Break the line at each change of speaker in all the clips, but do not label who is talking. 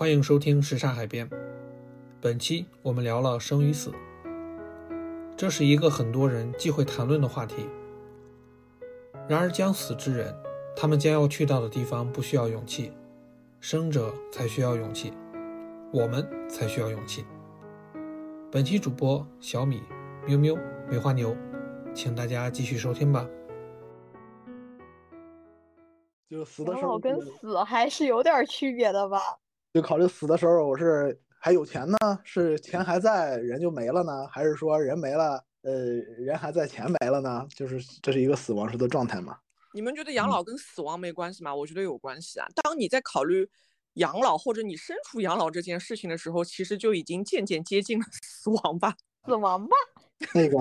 欢迎收听什刹海边。本期我们聊了生与死，这是一个很多人忌讳谈论的话题。然而将死之人，他们将要去到的地方不需要勇气，生者才需要勇气，我们才需要勇气。本期主播小米、喵喵、梅花牛，请大家继续收听吧。
就死的
跟死还是有点区别的吧？
就考虑死的时候我是还有钱呢，是钱还在人就没了呢，还是说人没了，呃，人还在钱没了呢？就是这是一个死亡时的状态嘛？
你们觉得养老跟死亡没关系吗？我觉得有关系啊。当你在考虑养老或者你身处养老这件事情的时候，其实就已经渐渐接近了 死亡吧？
死亡吧？
那个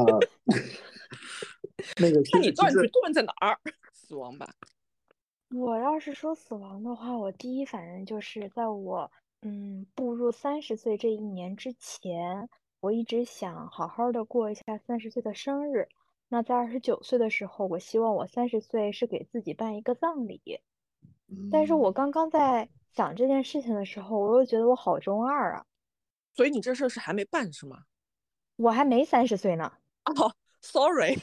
那个，
看你断句断在哪儿？死亡吧？
我要是说死亡的话，我第一反应就是在我嗯步入三十岁这一年之前，我一直想好好的过一下三十岁的生日。那在二十九岁的时候，我希望我三十岁是给自己办一个葬礼。但是我刚刚在想这件事情的时候，我又觉得我好中二啊。
所以你这事儿是还没办是吗？
我还没三十岁呢。
哦，sorry。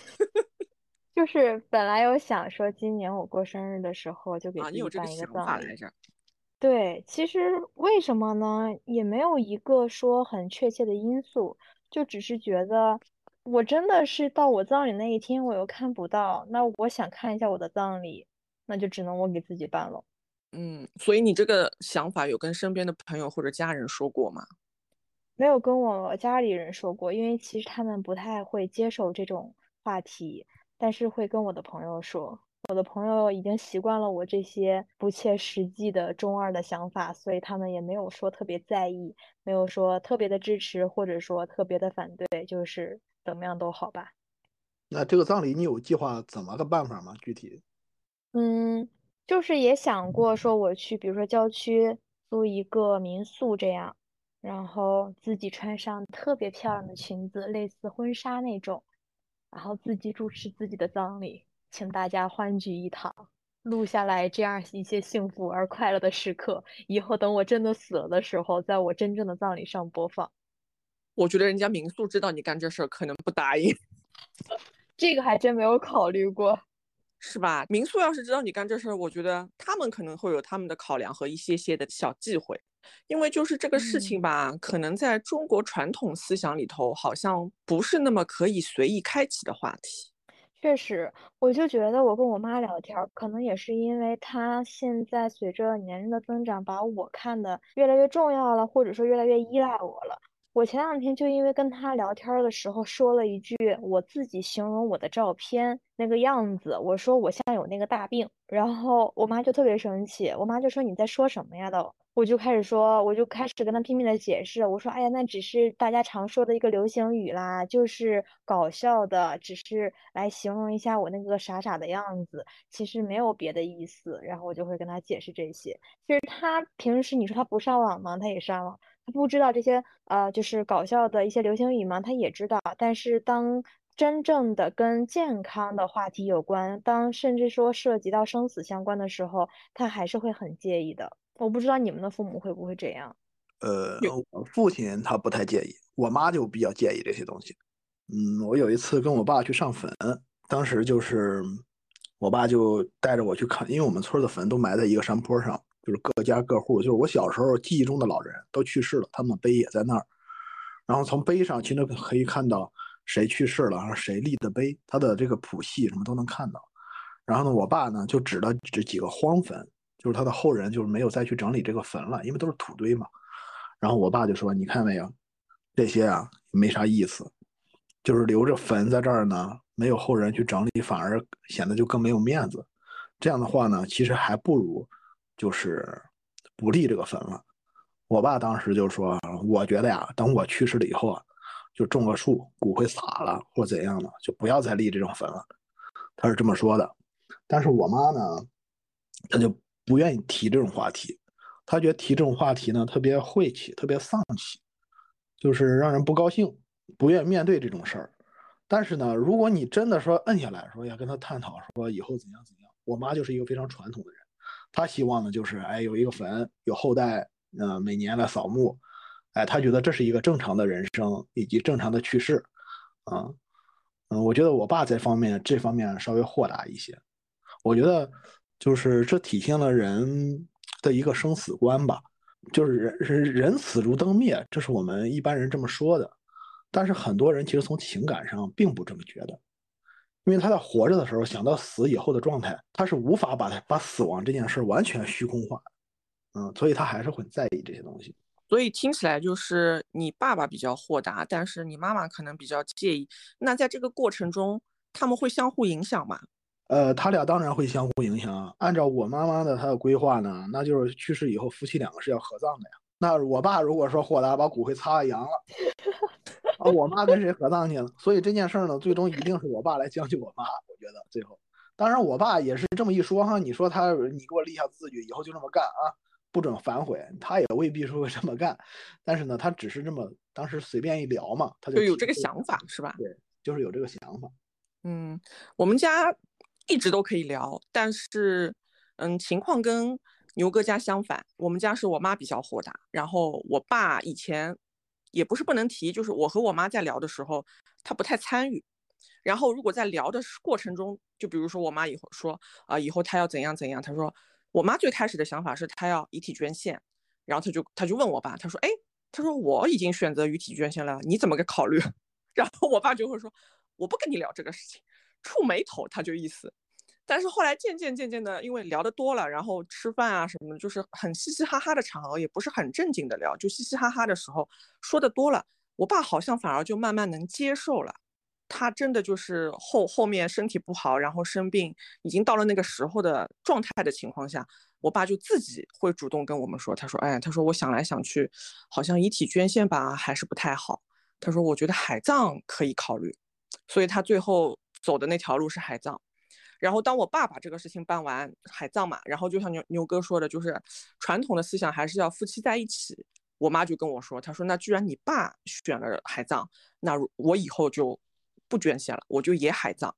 就是本来有想说今年我过生日的时候就给自己办一
个
葬礼
来着。
对，其实为什么呢？也没有一个说很确切的因素，就只是觉得我真的是到我葬礼那一天我又看不到，那我想看一下我的葬礼，那就只能我给自己办了。
嗯，所以你这个想法有跟身边的朋友或者家人说过吗？
没有跟我家里人说过，因为其实他们不太会接受这种话题。但是会跟我的朋友说，我的朋友已经习惯了我这些不切实际的中二的想法，所以他们也没有说特别在意，没有说特别的支持，或者说特别的反对，就是怎么样都好吧。
那这个葬礼你有计划怎么个办法吗？具体？
嗯，就是也想过说我去，比如说郊区租一个民宿这样，然后自己穿上特别漂亮的裙子，类似婚纱那种。然后自己主持自己的葬礼，请大家欢聚一堂，录下来这样一些幸福而快乐的时刻。以后等我真的死了的时候，在我真正的葬礼上播放。
我觉得人家民宿知道你干这事儿，可能不答应。
这个还真没有考虑过，
是吧？民宿要是知道你干这事儿，我觉得他们可能会有他们的考量和一些些的小忌讳。因为就是这个事情吧，可能在中国传统思想里头，好像不是那么可以随意开启的话题。
确实，我就觉得我跟我妈聊天，可能也是因为她现在随着年龄的增长，把我看的越来越重要了，或者说越来越依赖我了。我前两天就因为跟她聊天的时候说了一句我自己形容我的照片那个样子，我说我像有那个大病，然后我妈就特别生气，我妈就说你在说什么呀都。我就开始说，我就开始跟他拼命的解释。我说：“哎呀，那只是大家常说的一个流行语啦，就是搞笑的，只是来形容一下我那个傻傻的样子，其实没有别的意思。”然后我就会跟他解释这些。其实他平时你说他不上网吗？他也上网。他不知道这些呃，就是搞笑的一些流行语吗？他也知道。但是当真正的跟健康的话题有关，当甚至说涉及到生死相关的时候，他还是会很介意的。我不知道你们的父母会不会这样。
呃，我父亲他不太介意，我妈就比较介意这些东西。嗯，我有一次跟我爸去上坟，当时就是我爸就带着我去看，因为我们村的坟都埋在一个山坡上，就是各家各户，就是我小时候记忆中的老人都去世了，他们碑也在那儿。然后从碑上其实可以看到谁去世了，然后谁立的碑，他的这个谱系什么都能看到。然后呢，我爸呢就指了这几个荒坟。就是他的后人，就是没有再去整理这个坟了，因为都是土堆嘛。然后我爸就说：“你看没有，这些啊没啥意思，就是留着坟在这儿呢，没有后人去整理，反而显得就更没有面子。这样的话呢，其实还不如就是不立这个坟了。”我爸当时就说：“我觉得呀，等我去世了以后啊，就种个树，骨灰撒了或怎样的，就不要再立这种坟了。”他是这么说的。但是我妈呢，她就。不愿意提这种话题，他觉得提这种话题呢特别晦气，特别丧气，就是让人不高兴，不愿面对这种事儿。但是呢，如果你真的说摁下来说要跟他探讨说以后怎样怎样，我妈就是一个非常传统的人，她希望呢就是哎有一个坟，有后代呃，每年来扫墓，哎，他觉得这是一个正常的人生以及正常的去世，啊，嗯，我觉得我爸在方面这方面稍微豁达一些，我觉得就是这体现了人的一个生死观吧，就是人人人死如灯灭，这是我们一般人这么说的，但是很多人其实从情感上并不这么觉得。因为他在活着的时候想到死以后的状态，他是无法把他把死亡这件事完全虚空化，嗯，所以他还是很在意这些东西。
所以听起来就是你爸爸比较豁达，但是你妈妈可能比较介意。那在这个过程中，他们会相互影响吗？
呃，他俩当然会相互影响。按照我妈妈的她的规划呢，那就是去世以后夫妻两个是要合葬的呀。那我爸如果说豁达把骨灰擦了扬了。啊，我妈跟谁合葬去了？所以这件事儿呢，最终一定是我爸来将就我妈。我觉得最后，当然我爸也是这么一说哈。你说他，你给我立下字据，以后就这么干啊，不准反悔。他也未必说会这么干，但是呢，他只是这么当时随便一聊嘛，他就
有这个想法是吧？
对，就是有这个想法。
嗯，我们家一直都可以聊，但是嗯，情况跟牛哥家相反。我们家是我妈比较豁达，然后我爸以前。也不是不能提，就是我和我妈在聊的时候，她不太参与。然后如果在聊的过程中，就比如说我妈以后说啊，以后她要怎样怎样，她说我妈最开始的想法是她要遗体捐献，然后她就她就问我爸，她说哎，她说我已经选择遗体捐献了，你怎么个考虑？然后我爸就会说我不跟你聊这个事情，触眉头，他就意思。但是后来渐渐渐渐的，因为聊得多了，然后吃饭啊什么的，就是很嘻嘻哈哈的场合，也不是很正经的聊，就嘻嘻哈哈的时候说的多了，我爸好像反而就慢慢能接受了。他真的就是后后面身体不好，然后生病，已经到了那个时候的状态的情况下，我爸就自己会主动跟我们说，他说，哎，他说我想来想去，好像遗体捐献吧还是不太好，他说我觉得海葬可以考虑，所以他最后走的那条路是海葬。然后当我爸把这个事情办完，海葬嘛，然后就像牛牛哥说的，就是传统的思想还是要夫妻在一起。我妈就跟我说，她说那既然你爸选了海葬，那我以后就不捐献了，我就也海葬，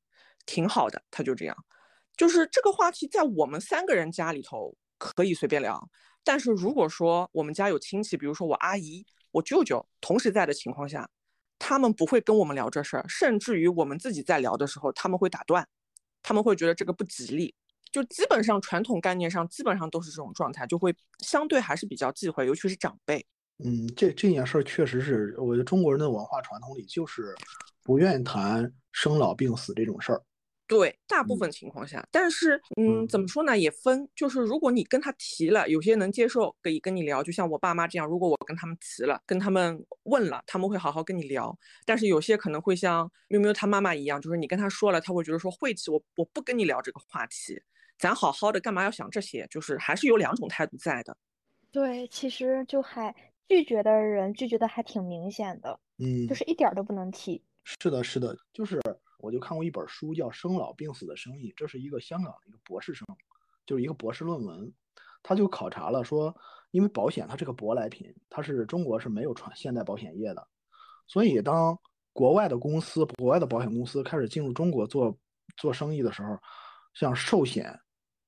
挺好的。他就这样，就是这个话题在我们三个人家里头可以随便聊，但是如果说我们家有亲戚，比如说我阿姨、我舅舅同时在的情况下，他们不会跟我们聊这事儿，甚至于我们自己在聊的时候，他们会打断。他们会觉得这个不吉利，就基本上传统概念上基本上都是这种状态，就会相对还是比较忌讳，尤其是长辈。
嗯，这这件事儿确实是，我觉得中国人的文化传统里就是不愿意谈生老病死这种事儿。
对，大部分情况下，但是，嗯，怎么说呢？也分，就是如果你跟他提了，有些能接受，可以跟你聊。就像我爸妈这样，如果我跟他们提了，跟他们问了，他们会好好跟你聊。但是有些可能会像喵喵他妈妈一样，就是你跟他说了，他会觉得说晦气，我我不跟你聊这个话题，咱好好的，干嘛要想这些？就是还是有两种态度在的。
对，其实就还拒绝的人拒绝的还挺明显的，
嗯，
就是一点都不能提。
是的，是的，就是。我就看过一本书，叫《生老病死的生意》，这是一个香港的一个博士生，就是一个博士论文，他就考察了说，因为保险它是个舶来品，它是中国是没有传现代保险业的，所以当国外的公司、国外的保险公司开始进入中国做做生意的时候，像寿险、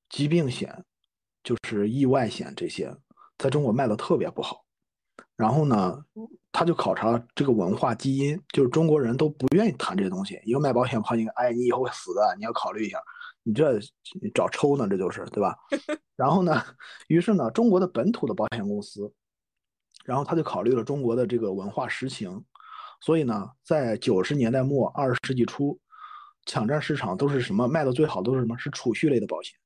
疾病险，就是意外险这些，在中国卖的特别不好。然后呢，他就考察这个文化基因，就是中国人都不愿意谈这些东西。一个卖保险跑进，哎，你以后会死的，你要考虑一下。你这找抽呢，这就是对吧？然后呢，于是呢，中国的本土的保险公司，然后他就考虑了中国的这个文化实情，所以呢，在九十年代末二十世纪初，抢占市场都是什么卖的最好都是什么？是储蓄类的保险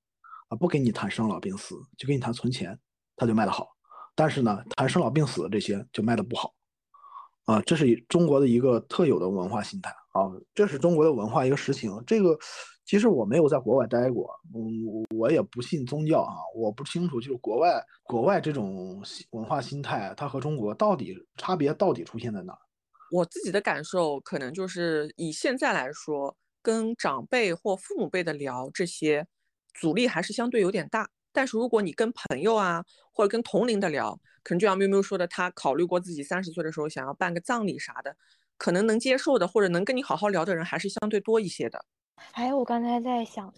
啊，不给你谈生老病死，就给你谈存钱，他就卖的好。但是呢，谈生老病死的这些就卖的不好，啊，这是中国的一个特有的文化心态啊，这是中国的文化一个实情。这个其实我没有在国外待过，嗯，我也不信宗教啊，我不清楚，就是国外国外这种文化心态，它和中国到底差别到底出现在哪？
我自己的感受可能就是以现在来说，跟长辈或父母辈的聊这些，阻力还是相对有点大。但是如果你跟朋友啊，或者跟同龄的聊，可能就像喵喵说的，他考虑过自己三十岁的时候想要办个葬礼啥的，可能能接受的，或者能跟你好好聊的人还是相对多一些的。
哎，我刚才在想，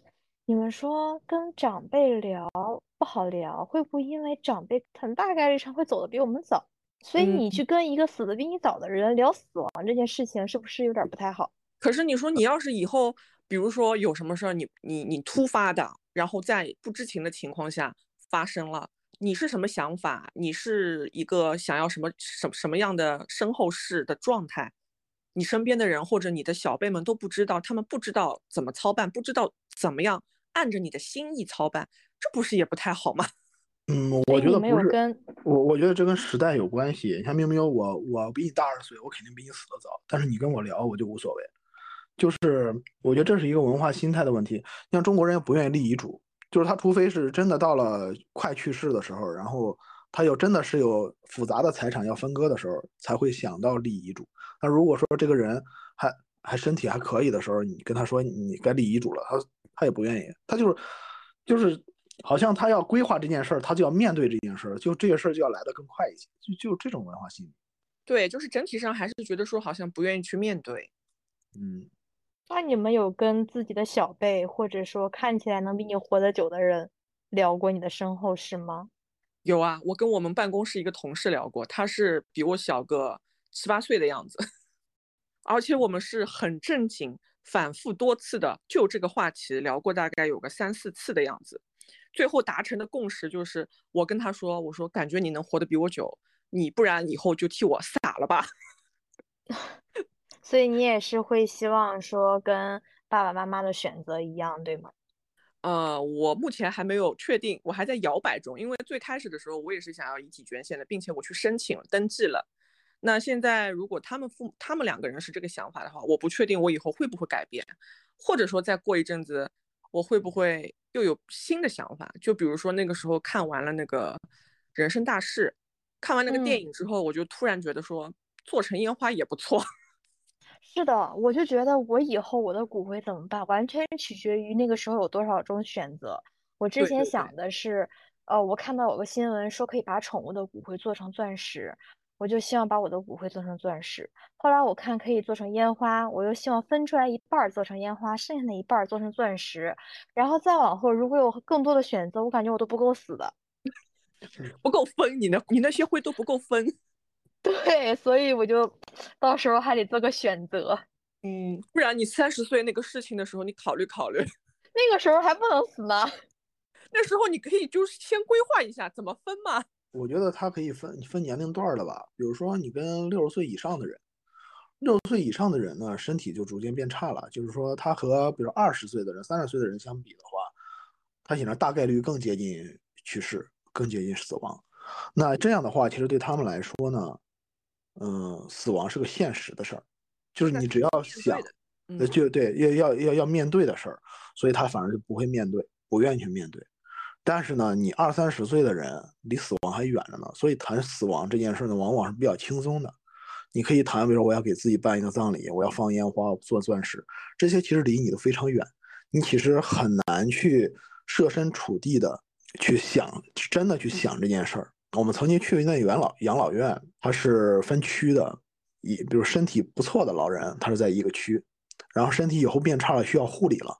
你们说跟长辈聊不好聊，会不会因为长辈很大概率上会走的比我们早，所以
嗯
你去跟一个死的比你早的人聊死亡这件事情，是不是有点不太好？
可是你说你要是以后，比如说有什么事儿，你你你突发的，然后在不知情的情况下发生了，你是什么想法？你是一个想要什么什什么样的身后事的状态？你身边的人或者你的小辈们都不知道，他们不知道怎么操办，不知道怎么样按着你的心意操办，这不是也不太好吗？
嗯，我觉得不是，
有跟
我我觉得这跟时代有关系。像明明我我比你大二十岁，我肯定比你死得早，但是你跟我聊我就无所谓。就是我觉得这是一个文化心态的问题。像中国人也不愿意立遗嘱，就是他除非是真的到了快去世的时候，然后他又真的是有复杂的财产要分割的时候，才会想到立遗嘱。那如果说这个人还还身体还可以的时候，你跟他说你该立遗嘱了，他他也不愿意，他就是就是好像他要规划这件事儿，他就要面对这件事儿，就这个事儿就要来得更快一些，就就这种文化心理。
对，就是整体上还是觉得说好像不愿意去面对。
嗯，
那你们有跟自己的小辈，或者说看起来能比你活得久的人聊过你的身后事吗？
有啊，我跟我们办公室一个同事聊过，他是比我小个七八岁的样子，而且我们是很正经、反复多次的就这个话题聊过，大概有个三四次的样子。最后达成的共识就是，我跟他说：“我说感觉你能活得比我久，你不然以后就替我撒了吧。
所以你也是会希望说跟爸爸妈妈的选择一样，对吗？”
呃，我目前还没有确定，我还在摇摆中。因为最开始的时候，我也是想要遗体捐献的，并且我去申请了、登记了。那现在如果他们父他们两个人是这个想法的话，我不确定我以后会不会改变，或者说再过一阵子，我会不会又有新的想法？就比如说那个时候看完了那个《人生大事》，看完那个电
嗯
影之后，我就突然觉得说做成烟花也不错。
是的，我就觉得我以后我的骨灰怎么办，完全取决于那个时候有多少种选择。我之前想的是，呃，我看到有个新闻说可以把宠物的骨灰做成钻石，我就希望把我的骨灰做成钻石。后来我看可以做成烟花，我又希望分出来一半儿做成烟花，剩下的一半儿做成钻石。然后再往后，如果有更多的选择，我感觉我都不够死的。
不够分，你的你那些灰都不够分。
对，所以我就到时候还得做个选择。
嗯，不然你三十岁那个事情的时候，你考虑考虑。
那个时候还不能死呢。
那时候你可以就是先规划一下怎么分嘛。
我觉得他可以分分年龄段儿的吧，比如说你跟六十岁以上的人，六十岁以上的人呢，身体就逐渐变差了，就是说他和比如二十岁的人、三十岁的人相比的话，他显然大概率更接近去世，更接近死亡。那这样的话，其实对他们来说呢，嗯，死亡是个现实的事儿，就是你只要想
的，
呃，
嗯
就对，要要要要面对的事儿，所以他反而就不会面对，不愿意去面对。但是呢，你二三十岁的人离死亡还远着呢，所以谈死亡这件事呢，往往是比较轻松的。你可以谈，比如说我要给自己办一个葬礼，我要放烟花、做钻石，这些其实离你都非常远，你其实很难去设身处地的去想，真的去想这件事儿。我们曾经去那元老养老院，它是分区的，一比如身体不错的老人，他是在一个区，然后身体以后变差了，需要护理了，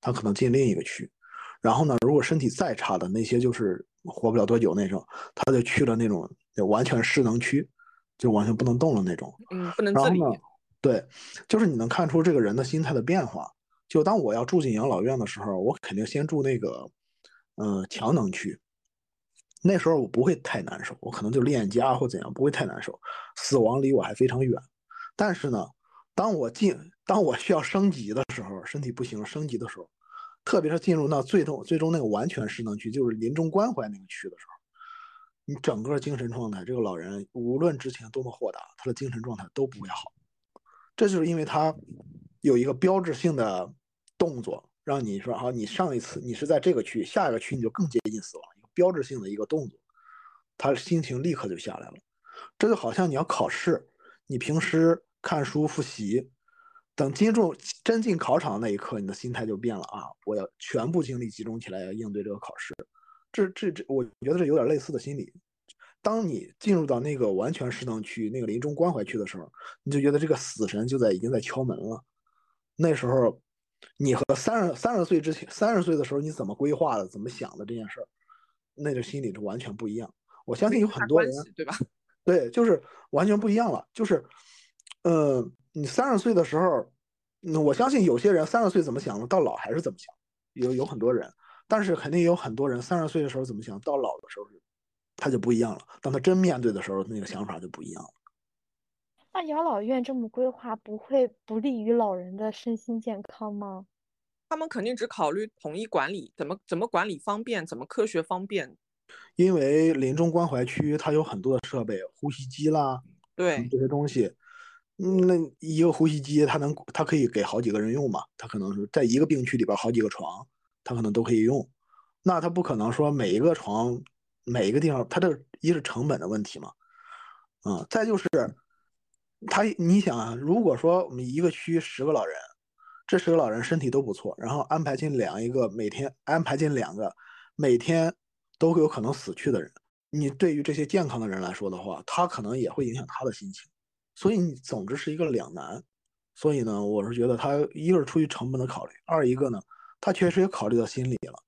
他可能进另一个区。然后呢，如果身体再差的那些，就是活不了多久那种，他就去了那种就完全失能区，就完全不能动了那种。
嗯，不能自理。
对，就是你能看出这个人的心态的变化。就当我要住进养老院的时候，我肯定先住那个，嗯、强能区。那时候我不会太难受，我可能就恋家或怎样，不会太难受。死亡离我还非常远。但是呢，当我进，当我需要升级的时候，身体不行升级的时候，特别是进入到最终最终那个完全失能区，就是临终关怀那个区的时候，你整个精神状态，这个老人无论之前多么豁达，他的精神状态都不会好。这就是因为他有一个标志性的动作，让你说啊，你上一次你是在这个区，下一个区你就更接近死亡，标志性的一个动作，他心情立刻就下来了。这就好像你要考试，你平时看书复习，等进入真进考场那一刻，你的心态就变了啊！我要全部精力集中起来，要应对这个考试。这这这，我觉得这有点类似的心理。当你进入到那个完全失能区、那个临终关怀区的时候，你就觉得这个死神就在已经在敲门了。那时候，你和三十三十岁之前、三十岁的时候你怎么规划的、怎么想的这件事儿，那个心理是完全不一样。我相信有很多人
对吧？
对，就是完全不一样了。就是，呃，你三十岁的时候，那我相信有些人三十岁怎么想的，到老还是怎么想，有有很多人，但是肯定有很多人三十岁的时候怎么想，到老的时候他就不一样了。当他真面对的时候，那个想法就不一样了。
那养老院这么规划，不会不利于老人的身心健康吗？
他们肯定只考虑统一管理，怎么怎么管理方便，怎么科学方便。
因为临终关怀区它有很多的设备，呼吸机啦，
对，
这些东西，嗯，那一个呼吸机它能它可以给好几个人用嘛？它可能是在一个病区里边好几个床，它可能都可以用。那它不可能说每一个床每一个地方，它这一是成本的问题嘛，嗯、再就是他你想啊，如果说我们一个区十个老人，这十个老人身体都不错，然后安排进两一个每天安排进两个每天都有可能死去的人，你对于这些健康的人来说的话，他可能也会影响他的心情，所以你总之是一个两难。所以呢，我是觉得他一个是出于成本的考虑，二一个呢，他确实也考虑到心理了。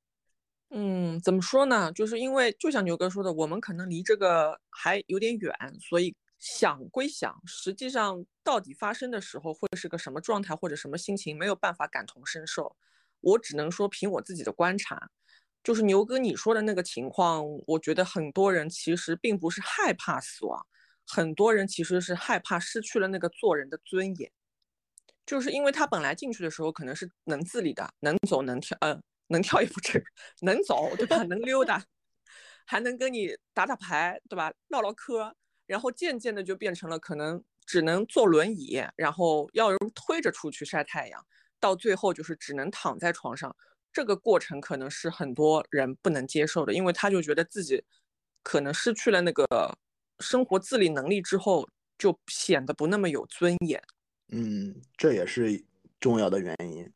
嗯，怎么说呢？就是因为就像牛哥说的，我们可能离这个还有点远，所以想归想，实际上到底发生的时候会是个什么状态或者什么心情，没有办法感同身受。我只能说凭我自己的观察，就是牛哥你说的那个情况，我觉得很多人其实并不是害怕死亡，很多人其实是害怕失去了那个做人的尊严。就是因为他本来进去的时候可能是能自理的，能走能跳，呃，能跳也不至于，能走对吧？能溜达，还能跟你打打牌对吧？唠唠嗑，然后渐渐的就变成了可能只能坐轮椅，然后要人推着出去晒太阳，到最后就是只能躺在床上。这个过程可能是很多人不能接受的，因为他就觉得自己可能失去了那个生活自理能力之后，就显得不那么有尊严。
嗯，这也是重要的原因。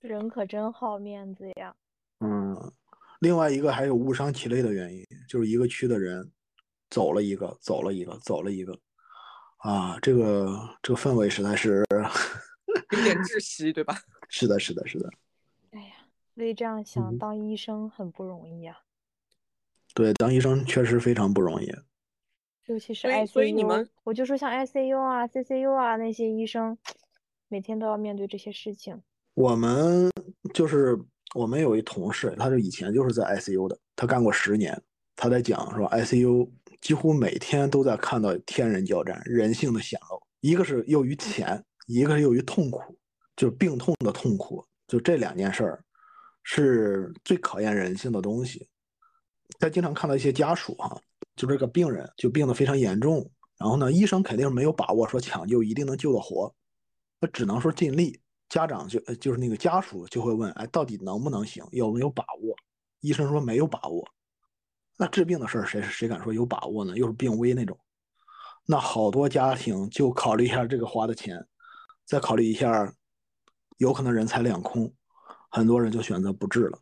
人可真好面子呀！
嗯，另外一个还有误伤其类的原因，就是一个区的人走了一个，走了一个，走了一个，啊，这个这个氛围实在是
有点窒 息，对吧？
是的，是的，是的。
哎呀，所以这样想，
嗯
当医生很不容易啊，
对，当医生确实非常不容易。
尤其是
所以所以你
ICU
们
我就说像 ICU 啊、CCU 啊那些医生，每天都要面对这些事情。
我们就是我们有一同事，他是以前就是在 ICU 的，他干过十年。他在讲说，ICU 几乎每天都在看到天人交战、人性的显露。一个是由于钱，一个是由于痛苦，就是病痛的痛苦。就这两件事儿，是最考验人性的东西。他经常看到一些家属哈、就这个病人就病得非常严重，然后呢，医生肯定没有把握说抢救一定能救得活，那只能说尽力。家长就呃就是那个家属就会问，哎，到底能不能行，有没有把握？医生说没有把握。那治病的事儿，谁谁敢说有把握呢？又是病危那种，那好多家庭就考虑一下这个花的钱，再考虑一下，有可能人财两空，很多人就选择不治了。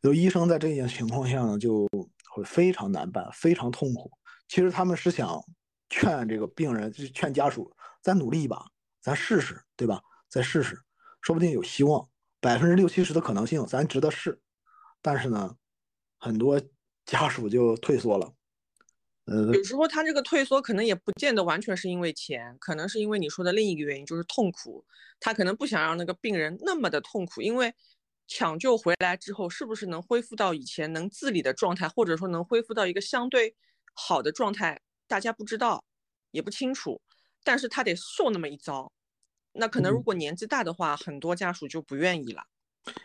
有医生在这件情况下呢，就会非常难办，非常痛苦。其实他们是想劝这个病人，就劝家属，咱努力一把，咱试试，对吧？再试试，说不定有希望，百分之六七十的可能性，咱值得试。但是呢，很多家属就退缩了。呃，
有时候他这个退缩可能也不见得完全是因为钱，可能是因为你说的另一个原因，就是痛苦。他可能不想让那个病人那么的痛苦，因为抢救回来之后，是不是能恢复到以前能自理的状态，或者说能恢复到一个相对好的状态，大家不知道，也不清楚。但是他得受那么一遭，那可能如
嗯
果年纪大的话，很多家属就不愿意了。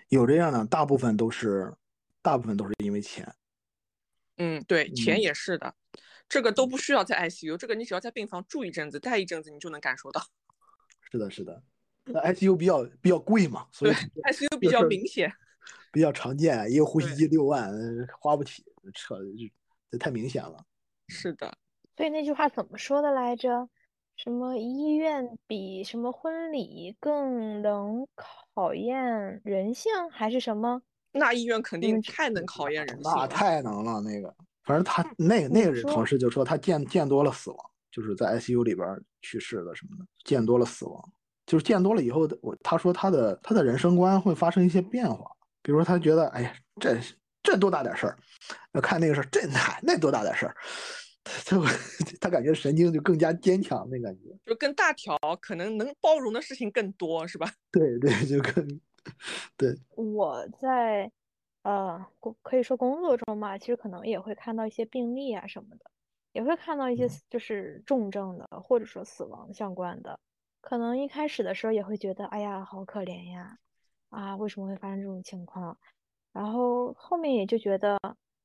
有这样的，大部分都是，大部分都是因为钱。
嗯，对，钱
嗯
也是的，这个都不需要在 ICU，这个你只要在病房住一阵子、待一阵子，你就能感受到。
是的，是的。那 ICU 比较比较贵嘛，所
对
以
，ICU 比较明显。
比较常见。一个呼吸机六万，呃花不起，扯，这这太明显了。
是的，
所以那句话怎么说的来着？什么医院比什么婚礼更能考验人性，还是什么？
那医院肯定太能考验人性
那。太能了，那个，反正他那个那个人同事就说他见见多了死亡，就是在 ICU 里边儿去世的什么的，见多了死亡，就是见多了以后的，我他说他的他的人生观会发生一些变化，比如说他觉得，哎呀，这这多大点事儿？那看那个事儿，这那那多大点事儿？他他感觉神经就更加坚强，那感觉
就更大条，可能能包容的事情更多，是吧？
对对，就更 对。
我在呃工可以说工作中嘛，其实可能也会看到一些病例啊什么的，也会看到一些就是重症的或者说死亡相关的。可能一开始的时候也会觉得，哎呀，好可怜呀，啊，为什么会发生这种情况？然后后面也就觉得，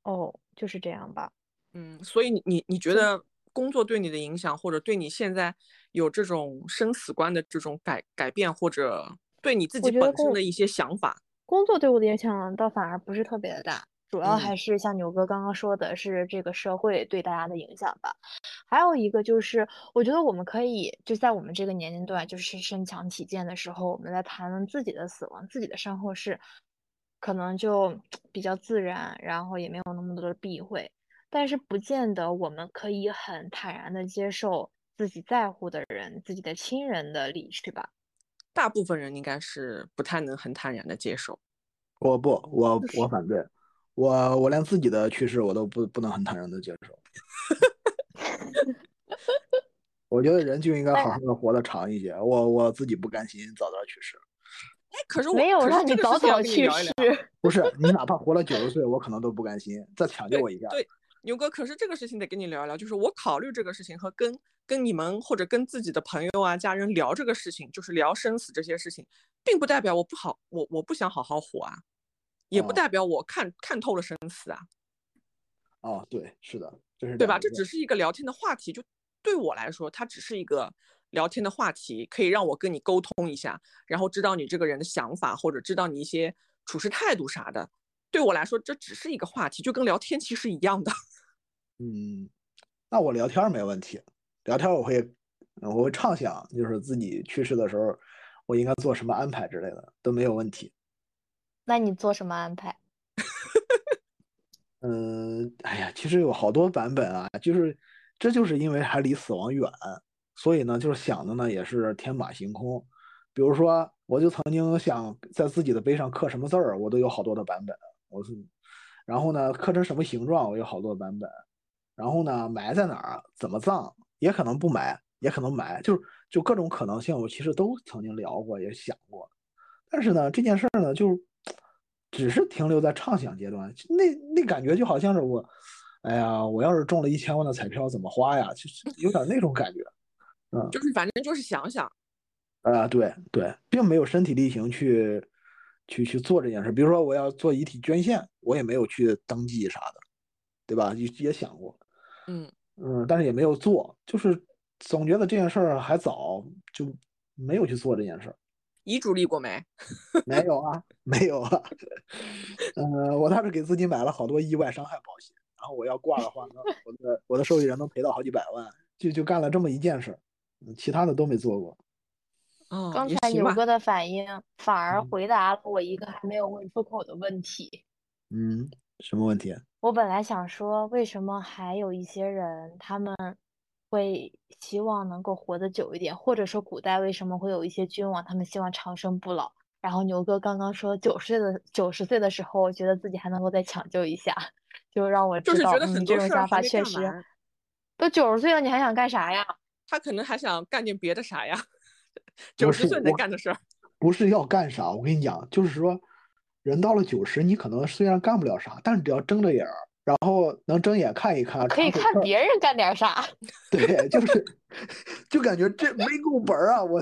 哦，就是这样吧。
嗯，所以你你你觉得工作对你的影响，或者对你现在有这种生死观的这种改改变，或者对你自己本身的一些想法，
工作对我的影响倒反而不是特别的大，主要
嗯
还是像牛哥刚刚说的，是这个社会对大家的影响吧。还有一个就是，我觉得我们可以就在我们这个年龄段，就是身强体健的时候，我们来谈论自己的死亡、自己的身后事，可能就 比较自然，然后也没有那么多的避讳。但是不见得我们可以很坦然的接受自己在乎的人、自己的亲人的离去吧。
大部分人应该是不太能很坦然的接受。
我不，我我反对，我我连自己的去世我都不不能很坦然的接受。我觉得人就应该好好的活得长一些。我我自己不甘心早早去世，
哎，可是我
没有让你早早去世。
不是你哪怕活了九十岁，我可能都不甘心，再抢救我一下。
对，牛哥，可是这个事情得跟你聊一聊，就是我考虑这个事情和跟跟你们或者跟自己的朋友啊、家人聊这个事情，就是聊生死这些事情，并不代表我不好，我我不想好好活啊，也不
哦
代表我看看透了生死啊，
哦，对，是的，这是
对吧？这只是一个聊天的话题，就对我来说，它只是一个聊天的话题，可以让我跟你沟通一下，然后知道你这个人的想法，或者知道你一些处事态度啥的。对我来说，这只是一个话题，就跟聊天其实一样的。
嗯，那我聊天儿没问题，聊天儿我会嗯我会畅想，就是自己去世的时候，我应该做什么安排之类的都没有问题。
那你做什么安排？
嗯，哎呀，其实有好多版本啊，就是这就是因为还离死亡远，所以呢，就是想的呢也是天马行空。比如说，我就曾经想在自己的碑上刻什么字儿，我都有好多的版本。我是，然后呢，刻成什么形状，我有好多版本。然后呢，埋在哪儿，怎么葬，也可能不埋，也可能埋，就是就各种可能性，我其实都曾经聊过，也想过。但是呢，这件事儿呢，就只是停留在畅想阶段，那那感觉就好像是我，哎呀，我要是中了一千万的彩票怎么花呀？就是有点那种感觉。嗯，
就是反正就是想想，
啊、对对，并没有身体力行去去去做这件事。比如说我要做遗体捐献，我也没有去登记啥的，对吧？也也想过，
嗯，
嗯，但是也没有做，就是总觉得这件事儿还早，就没有去做这件事儿。
遗嘱立过没？
没有啊，没有啊。嗯，我当时给自己买了好多意外伤害保险，然后我要挂的话呢，我的我的受益人能赔到好几百万，就就干了这么一件事儿，嗯其他的都没做过。
哦，
刚。才牛哥的反应反而
嗯
回答了我一个还没有问出口的问题。
嗯，什么问题？
我本来想说，为什么还有一些人他们会希望能够活得久一点，或者说古代为什么会有一些君王他们希望长生不老？然后牛哥刚刚说九十岁的九十岁的时候，觉得自己还能够再抢救一下，就让我知道，
就是觉得很
嗯，这种想法确实，都九十岁了，你还想干啥呀？
他可能还想干点别的啥呀？九十岁能干的事儿。
不是要干啥，我跟你讲，就是说，人到了九十，你可能虽然干不了啥，但是只要睁着眼儿，然后能睁眼看一看，
可以看别人干点啥。
对，就是就感觉这没够本儿啊，我。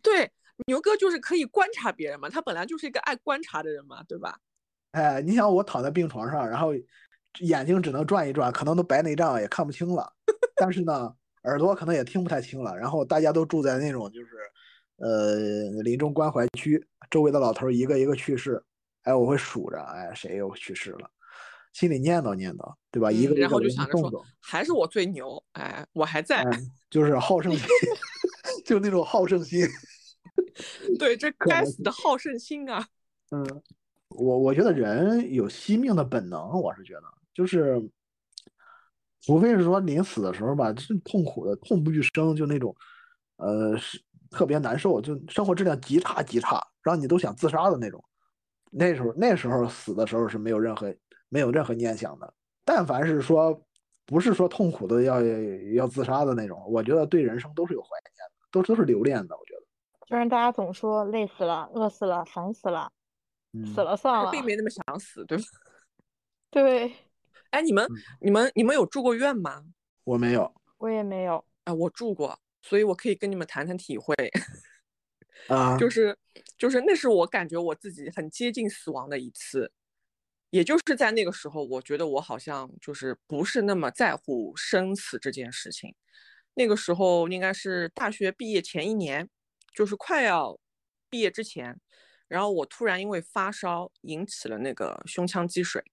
对，牛哥就是可以观察别人嘛，他本来就是一个爱观察的人嘛，对吧？
哎，你想我躺在病床上，然后眼睛只能转一转，可能都白内障也看不清了，但是呢，耳朵可能也听不太清了。然后大家都住在那种就是，呃，临终关怀区，周围的老头儿一个一个去世，哎，我会数着，哎，谁又去世了，心里念叨念叨，对吧？一个
嗯，然后就想着说，还是我最牛，哎，我还在。
哎，就是好胜心，就那种好胜心。
对，这该死的好胜心啊！
嗯，我我觉得人有惜命的本能，我是觉得，就是，除非是说临死的时候吧，是痛苦的，痛不欲生，就那种，呃，是特别难受，就生活质量极差极差，让你都想自杀的那种。那时候那时候死的时候是没有任何没有任何念想的。但凡是说不是说痛苦的要要自杀的那种，我觉得对人生都是有怀念的，都都是留恋的。我觉得，
虽然大家总说累死了、饿死了、烦死了，死了算了，
并没那么想死，对吧？
对。
哎，你们你们你们有住过院吗？
我没有，
我也没有。
哎，我住过，所以我可以跟你们谈谈体会。
啊，
就是就是那是我感觉我自己很接近死亡的一次。也就是在那个时候，我觉得我好像就是不是那么在乎生死这件事情。那个时候应该是大学毕业前一年，就是快要毕业之前，然后我突然因为发烧引起了那个胸腔积水。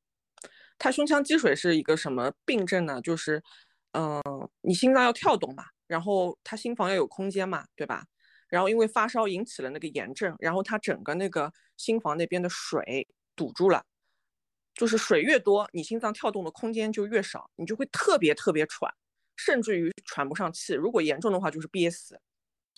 它胸腔积水是一个什么病症呢？就是，嗯，你心脏要跳动嘛，然后它心房要有空间嘛，对吧？然后因为发烧引起了那个炎症，然后它整个那个心房那边的水堵住了。就是水越多，你心脏跳动的空间就越少，你就会特别特别喘，甚至于喘不上气。如果严重的话，就是憋死。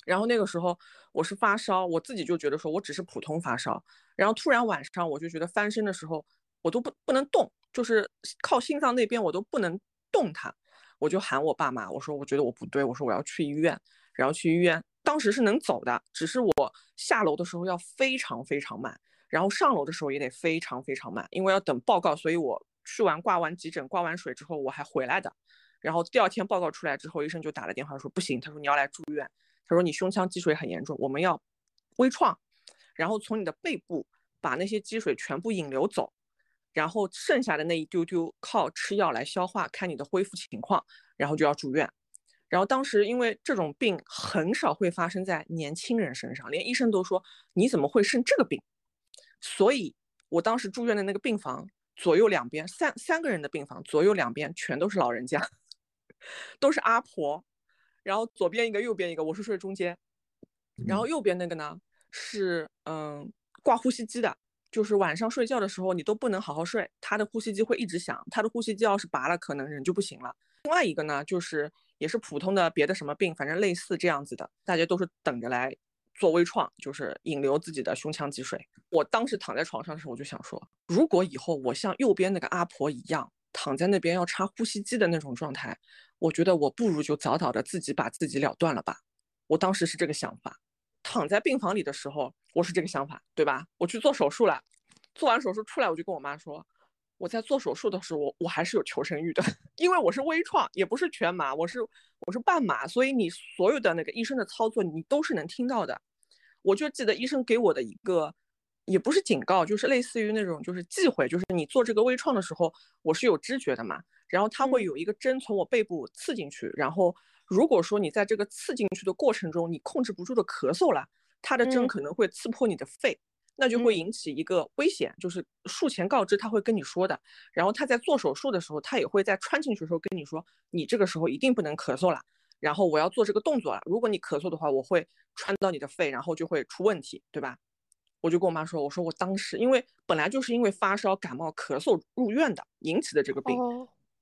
然后那个时候我是发烧，我自己就觉得说我只是普通发烧。然后突然晚上我就觉得翻身的时候我都不不能动，就是靠心脏那边我都不能动它，我就喊我爸妈，我说我觉得我不对，我说我要去医院。然后去医院，当时是能走的，只是我下楼的时候要非常非常慢。然后上楼的时候也得非常非常慢，因为要等报告，所以我去完挂完急诊、挂完水之后我还回来的。然后第二天报告出来之后，医生就打了电话说不行，他说你要来住院，他说你胸腔积水很严重，我们要微创，然后从你的背部把那些积水全部引流走，然后剩下的那一丢丢靠吃药来消化，看你的恢复情况，然后就要住院。然后当时因为这种病很少会发生在年轻人身上，连医生都说你怎么会生这个病？所以，我当时住院的那个病房，左右两边三三个人的病房，左右两边全都是老人家，都是阿婆，然后左边一个，右边一个，我是睡中间，然后右边那个呢是嗯挂呼吸机的，就是晚上睡觉的时候你都不能好好睡，他的呼吸机会一直响，他的呼吸机要是拔了，可能人就不行了。另外一个呢，就是也是普通的别的什么病，反正类似这样子的，大家都是等着来。做微创就是引流自己的胸腔积水。我当时躺在床上的时候，我就想说，如果以后我像右边那个阿婆一样躺在那边要插呼吸机的那种状态，我觉得我不如就早早的自己把自己了断了吧。我当时是这个想法。躺在病房里的时候，我是这个想法，对吧？我去做手术了，做完手术出来，我就跟我妈说。我在做手术的时候，我我还是有求生欲的，因为我是微创，也不是全麻，我是我是半麻，所以你所有的那个医生的操作，你都是能听到的。我就记得医生给我的一个，也不是警告，就是类似于那种就是忌讳，就是你做这个微创的时候，我是有知觉的嘛，然后他会有一个针从我背部刺进去，然后如果说你在这个刺进去的过程中，你控制不住的咳嗽了，他的针可能会刺破你的肺。那就会引起一个危险，就是术前告知他会跟你说的，然后他在做手术的时候，他也会在穿进去的时候跟你说，你这个时候一定不能咳嗽了，然后我要做这个动作了，如果你咳嗽的话，我会穿到你的肺，然后就会出问题，对吧？我就跟我妈说，我说我当时因为本来就是因为发烧、感冒、咳嗽入院的引起的这个病，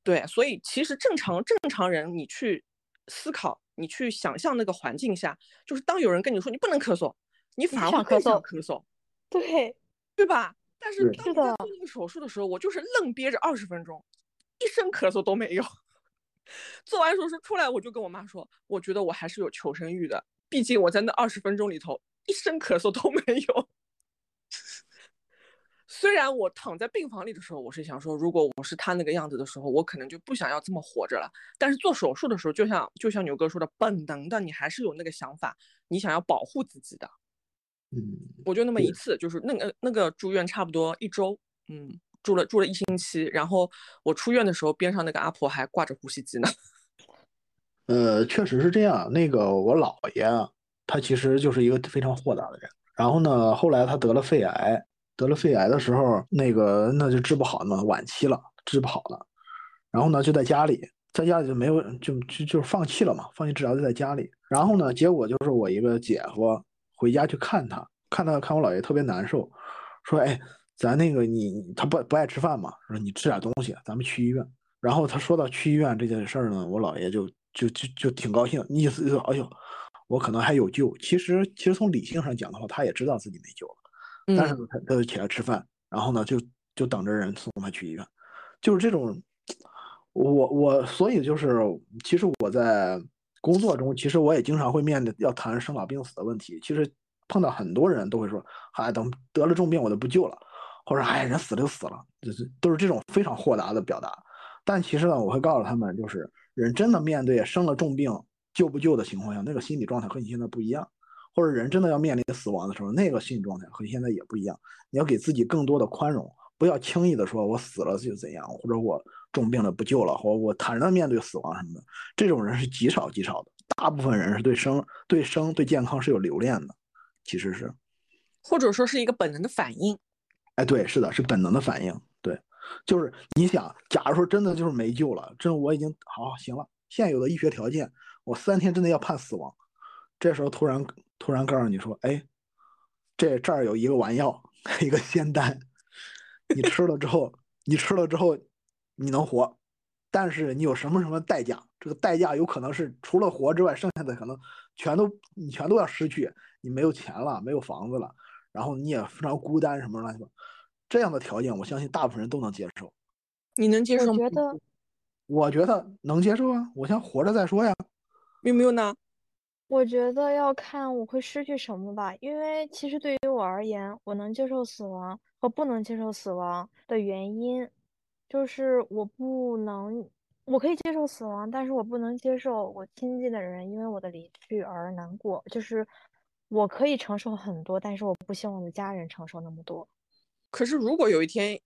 对，所以其实正常正常人你去思考，你去想象那个环境下，就是当有人跟你说你不能咳嗽，你反而会更想咳嗽。
对，
对吧？但是当在做那个手术的时候，我就是愣憋着二十分钟，一声咳嗽都没有。做完手术出来，我就跟我妈说，我觉得我还是有求生欲的，毕竟我在那二十分钟里头一声咳嗽都没有。虽然我躺在病房里的时候，我是想说，如果我是他那个样子的时候，我可能就不想要这么活着了。但是做手术的时候，就像就像牛哥说的，本能的你还是有那个想法，你想要保护自己的。
嗯，
我就那么一次，就是那个那个住院差不多一周，嗯，住了住了一星期，然后我出院的时候，边上那个阿婆还挂着呼吸机呢。
呃，确实是这样。那个我姥爷啊，他其实就是一个非常豁达的人。然后呢，后来他得了肺癌，得了肺癌的时候，那个那就治不好嘛，晚期了，治不好了。然后呢，就在家里，在家里就没有就就就放弃了嘛，放弃治疗就在家里。然后呢，结果就是我一个姐夫。回家去看他，看他看我姥爷特别难受，说：“哎，咱那个你他不不爱吃饭嘛，说你吃点东西，咱们去医院。”然后他说到去医院这件事儿呢，我姥爷就就就就挺高兴，意思就是，哎呦，我可能还有救。其实其实从理性上讲的话，他也知道自己没救了，但是
嗯
呢他他就起来吃饭，然后呢就就等着人送他去医院，就是这种，我我所以就是其实我在工作中，其实我也经常会面对要谈生老病死的问题，其实碰到很多人都会说，哎，等得了重病我就不救了，或者哎人死了就死了，就是都是这种非常豁达的表达。但其实呢，我会告诉他们，就是人真的面对生了重病救不救的情况下，那个心理状态和你现在不一样。或者人真的要面临死亡的时候，那个心理状态和现在也不一样。你要给自己更多的宽容，不要轻易的说“我死了就怎样”，或者我重病了不救了，或我坦然的面对死亡什么的。这种人是极少极少的，大部分人是对生、对生、对健康是有留恋的。其实是，
或者说是一个本能的反应。
哎，对，是的，是本能的反应。对，就是你想，假如说真的就是没救了，真我已经好行了，现有的医学条件，我三天之内要判死亡，这时候突然突然告诉你说，哎，这这儿有一个丸药，一个仙丹，你吃了之后，你吃了之后，你能活，但是你有什么什么代价？这个代价有可能是除了活之外，剩下的可能全都你全都要失去，你没有钱了，没有房子了，然后你也非常孤单，什么乱七八糟，这样的条件，我相信大部分人都能接受。
你能接受吗？
我觉得
我觉得能接受啊，我先活着再说呀。
有没有呢？
我觉得要看我会失去什么吧，因为其实对于我而言，我能接受死亡和不能接受死亡的原因，就是我不能，我可以接受死亡，但是我不能接受我亲近的人因为我的离去而难过。就是我可以承受很多，但是我不希望我的家人承受那么多。
可是如果有一天，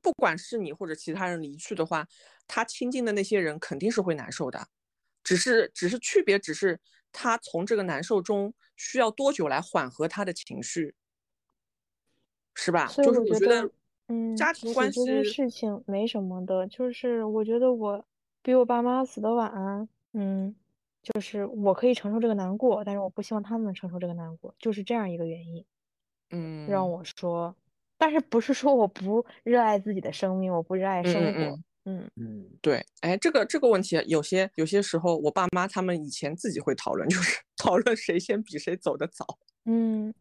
不管是你或者其他人离去的话，他亲近的那些人肯定是会难受的，只是只是区别，只是他从这个难受中需要多久来缓和他的情绪，是吧？就是
我觉得嗯，
家庭关
系这件
系，
事情没什么的，就是我觉得我比我爸妈死的晚，嗯，就是我可以承受这个难过，但是我不希望他们承受这个难过，就是这样一个原因嗯让
嗯。
我说，但是不是说我不热爱自己的生命，我不热爱
嗯
生活，
嗯嗯，
嗯
嗯，
对，哎，这个这个问题，有些有些时候，我爸妈他们以前自己会讨论，就是 讨论谁先比谁走的早，
嗯，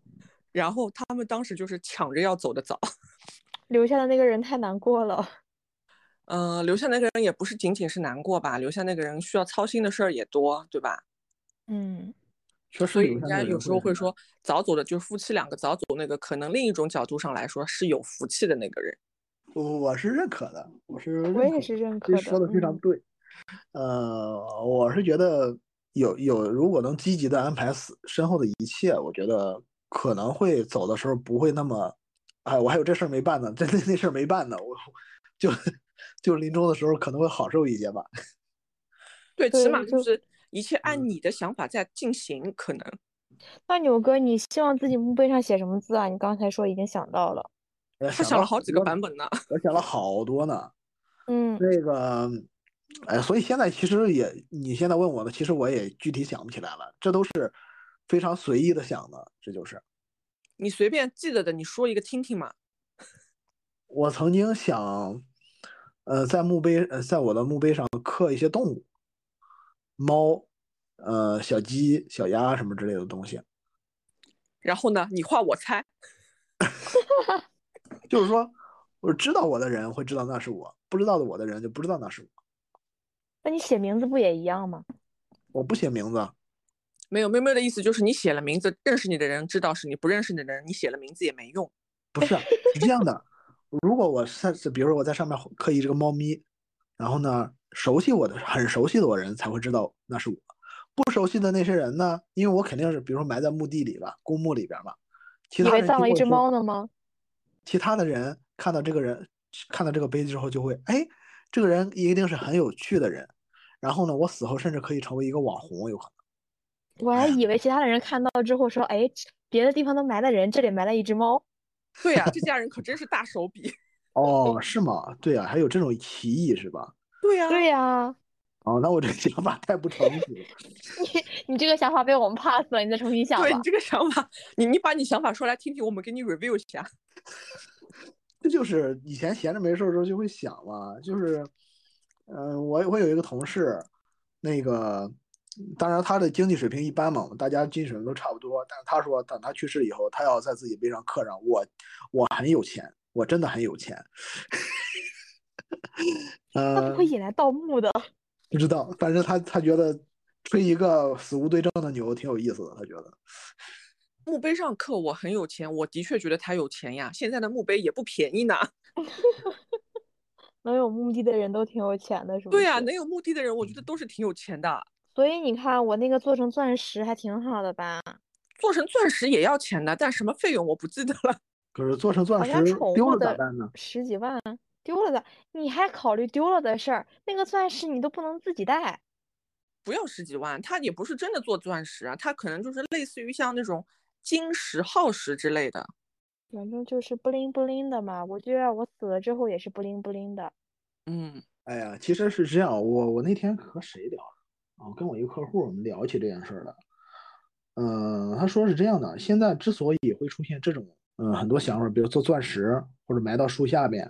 然后他们当时就是抢着要走的早。
留下的那个人太难过了，
呃、留下那个人也不是仅仅是难过吧，留下那个人需要操心的事儿也多，对吧？
嗯，
确实
所以人家有时候会说，早走的就是夫妻两个早走那个，可能另一种角度上来说是有福气的那个人。
我我是认可的，我是
我也是认可的，
这说的非常
嗯
对。呃，我是觉得有有，如果能积极的安排死身后的一切，我觉得可能会走的时候不会那么，哎，我还有这事儿没办呢，这那那事儿没办呢，我就就临终的时候可能会好受一些吧。
对，起码就是一切按
嗯
你的想法在进行，可能。
那牛哥，你希望自己墓碑上写什么字啊？你刚才说已经想到了，
他
他想了好几个版，本呢。
我想了好多呢。
嗯
那个，哎，所以现在其实也，你现在问我的，其实我也具体想不起来了，这都是非常随意的想的，这就是。
你随便记得的，你说一个听听嘛。
我曾经想，呃，在墓碑，呃，在我的墓碑上刻一些动物，猫，呃，小鸡、小鸭什么之类的东西。
然后呢，你画我猜。
就是说，我知道我的人会知道那是我，不知道的我的人就不知道那是我。
那你写名字不也一样吗？
我不写名字，
没有，妹妹的意思就是你写了名字，认识你的人知道是你，不认识你的人，你写了名字也没用。
不是是这样的。如果我在，比如说我在上面刻一这个猫咪，然后呢，熟悉我的、很熟悉的我人才会知道那是我，不熟悉的那些人呢，因为我肯定是，比如说埋在墓地里吧，公墓里边嘛，其
以为
他人
葬了一只猫呢吗？
其他的人看到这个人，看到这个杯子之后就会，哎，这个人一定是很有趣的人。然后呢，我死后甚至可以成为一个网红，有可能。
我还以为其他的人看到之后说，哎，别的地方都埋了人，这里埋了一只猫。
对呀、这家 人可真是大手笔。
哦，是吗？对啊，还有这种歧义是吧？
对呀、
对呀、
哦，那我这个想法太不成熟了。
你你这个想法被我们 pass 了，你再重新想吧
对你。这个想法，你你把你想法说来听听，我们给你 review 一下。
这就是以前闲着没事儿的时候就会想嘛，就是，嗯、我我有一个同事，那个当然他的经济水平一般嘛，大家经济水平都差不多。但是他说，等他去世以后，他要在自己碑上刻上我，我很有钱，我真的很有钱。呃
那不，会引来盗墓的。
不知道，反正他他觉得吹一个死无对证的牛挺有意思的，他觉得。
墓碑上刻我很有钱，我的确觉得他有钱呀。现在的墓碑也不便宜呢。
能有墓地的人都挺有钱的，是吧？
对呀、能有墓地的人，我觉得都是挺有钱的。
所以你看，我那个做成钻石还挺好的吧？
做成钻石也要钱的，但什么费用我不记得了。
可是做成钻石丢了咋办呢？
十几万丢了的，你还考虑丢了的事儿？那个钻石你都不能自己带。
不要十几万，他也不是真的做钻石啊，他可能就是类似于像那种金石、耗石之类的。
反正就是不灵不灵的嘛。我觉得我死了之后也是不灵不灵的。
嗯，
哎呀，其实是这样，我我那天和谁聊啊？跟我一个客户我们聊起这件事儿了。嗯、他说是这样的，现在之所以会出现这种嗯、很多想法，比如做钻石或者埋到树下边，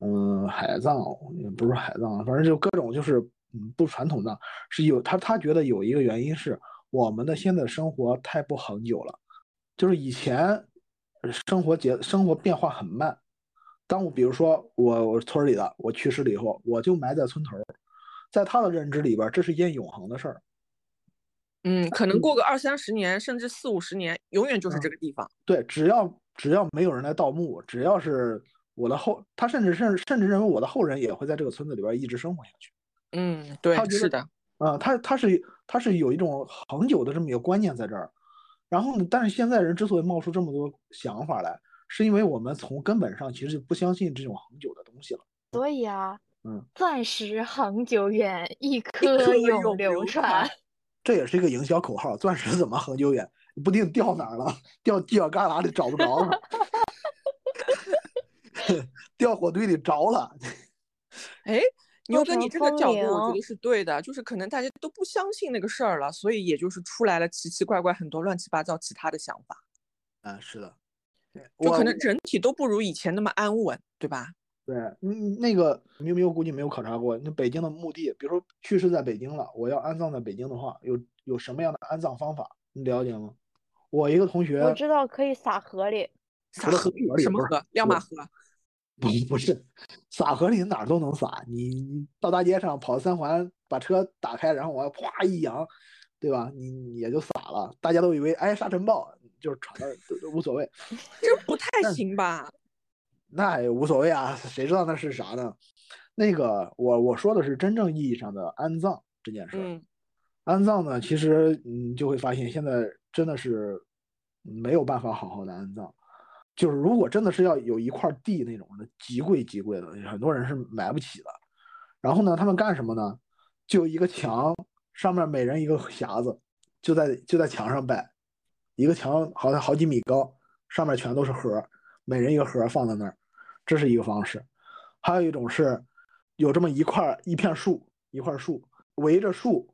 嗯、海葬也不是海葬，反正就各种就是嗯不传统的，是有他他觉得有一个原因是我们的现在生活太不恒久了，就是以前呃生活节生活变化很慢。当我比如说我我村儿里的我去世了以后，我就埋在村头儿，在他的认知里边儿，这是一件永恒的事儿。
嗯，可能过个二三十年，甚至四五十年，永远就是这个地方。
对，只要只要没有人来盗墓，只要是我的后，他甚至甚至甚至认为我的后人也会在这个村子里边儿一直生活下去。
嗯，对
他，
是的。
啊、他他是他是有一种恒久的这么一个观念在这儿。然后呢，但是现在人之所以冒出这么多想法来，是因为我们从根本上其实就不相信这种恒久的东西了。
所以啊，
嗯，
钻石恒久远，一
颗
颗
永
永
流传。
这也是一个营销口号，钻石怎么恒久远？不定掉哪儿了，掉犄角旮旯里找不着了，掉火堆里着了。
哎，牛哥，你这个角度我觉得是对的，就是可能大家都不相信那个事儿了，所以也就是出来了奇奇怪怪很多乱七八糟其他的想法，
嗯，是的，我
就可能整体都不如以前那么安稳，对吧？
对，嗯，那个喵喵估计没有考察过，那北京的墓地，比如说去世在北京了，我要安葬在北京的话，有有什么样的安葬方法？你了解吗？我一个同学
我知道可以撒河里，
撒河
河里
什么河？亮马河。
不不是，撒河里哪儿都能撒。你你到大街上跑三环，把车打开，然后我啪一扬，对吧？你你也就撒了，大家都以为哎沙尘暴，就是传的都都无所谓。
这不太行吧？
那也无所谓啊，谁知道那是啥呢？那个我我说的是真正意义上的安葬这件事安葬呢，其实你就会发现现在真的是没有办法好好的安葬。就是如果真的是要有一块地那种的极贵极贵的，很多人是买不起的。然后呢，他们干什么呢？就一个墙上面每人一个匣子，就在就在墙上摆，一个墙好像好几米高，上面全都是盒，每人一个盒放在那儿，这是一个方式。还有一种是有这么一块一片树，一块树围着树，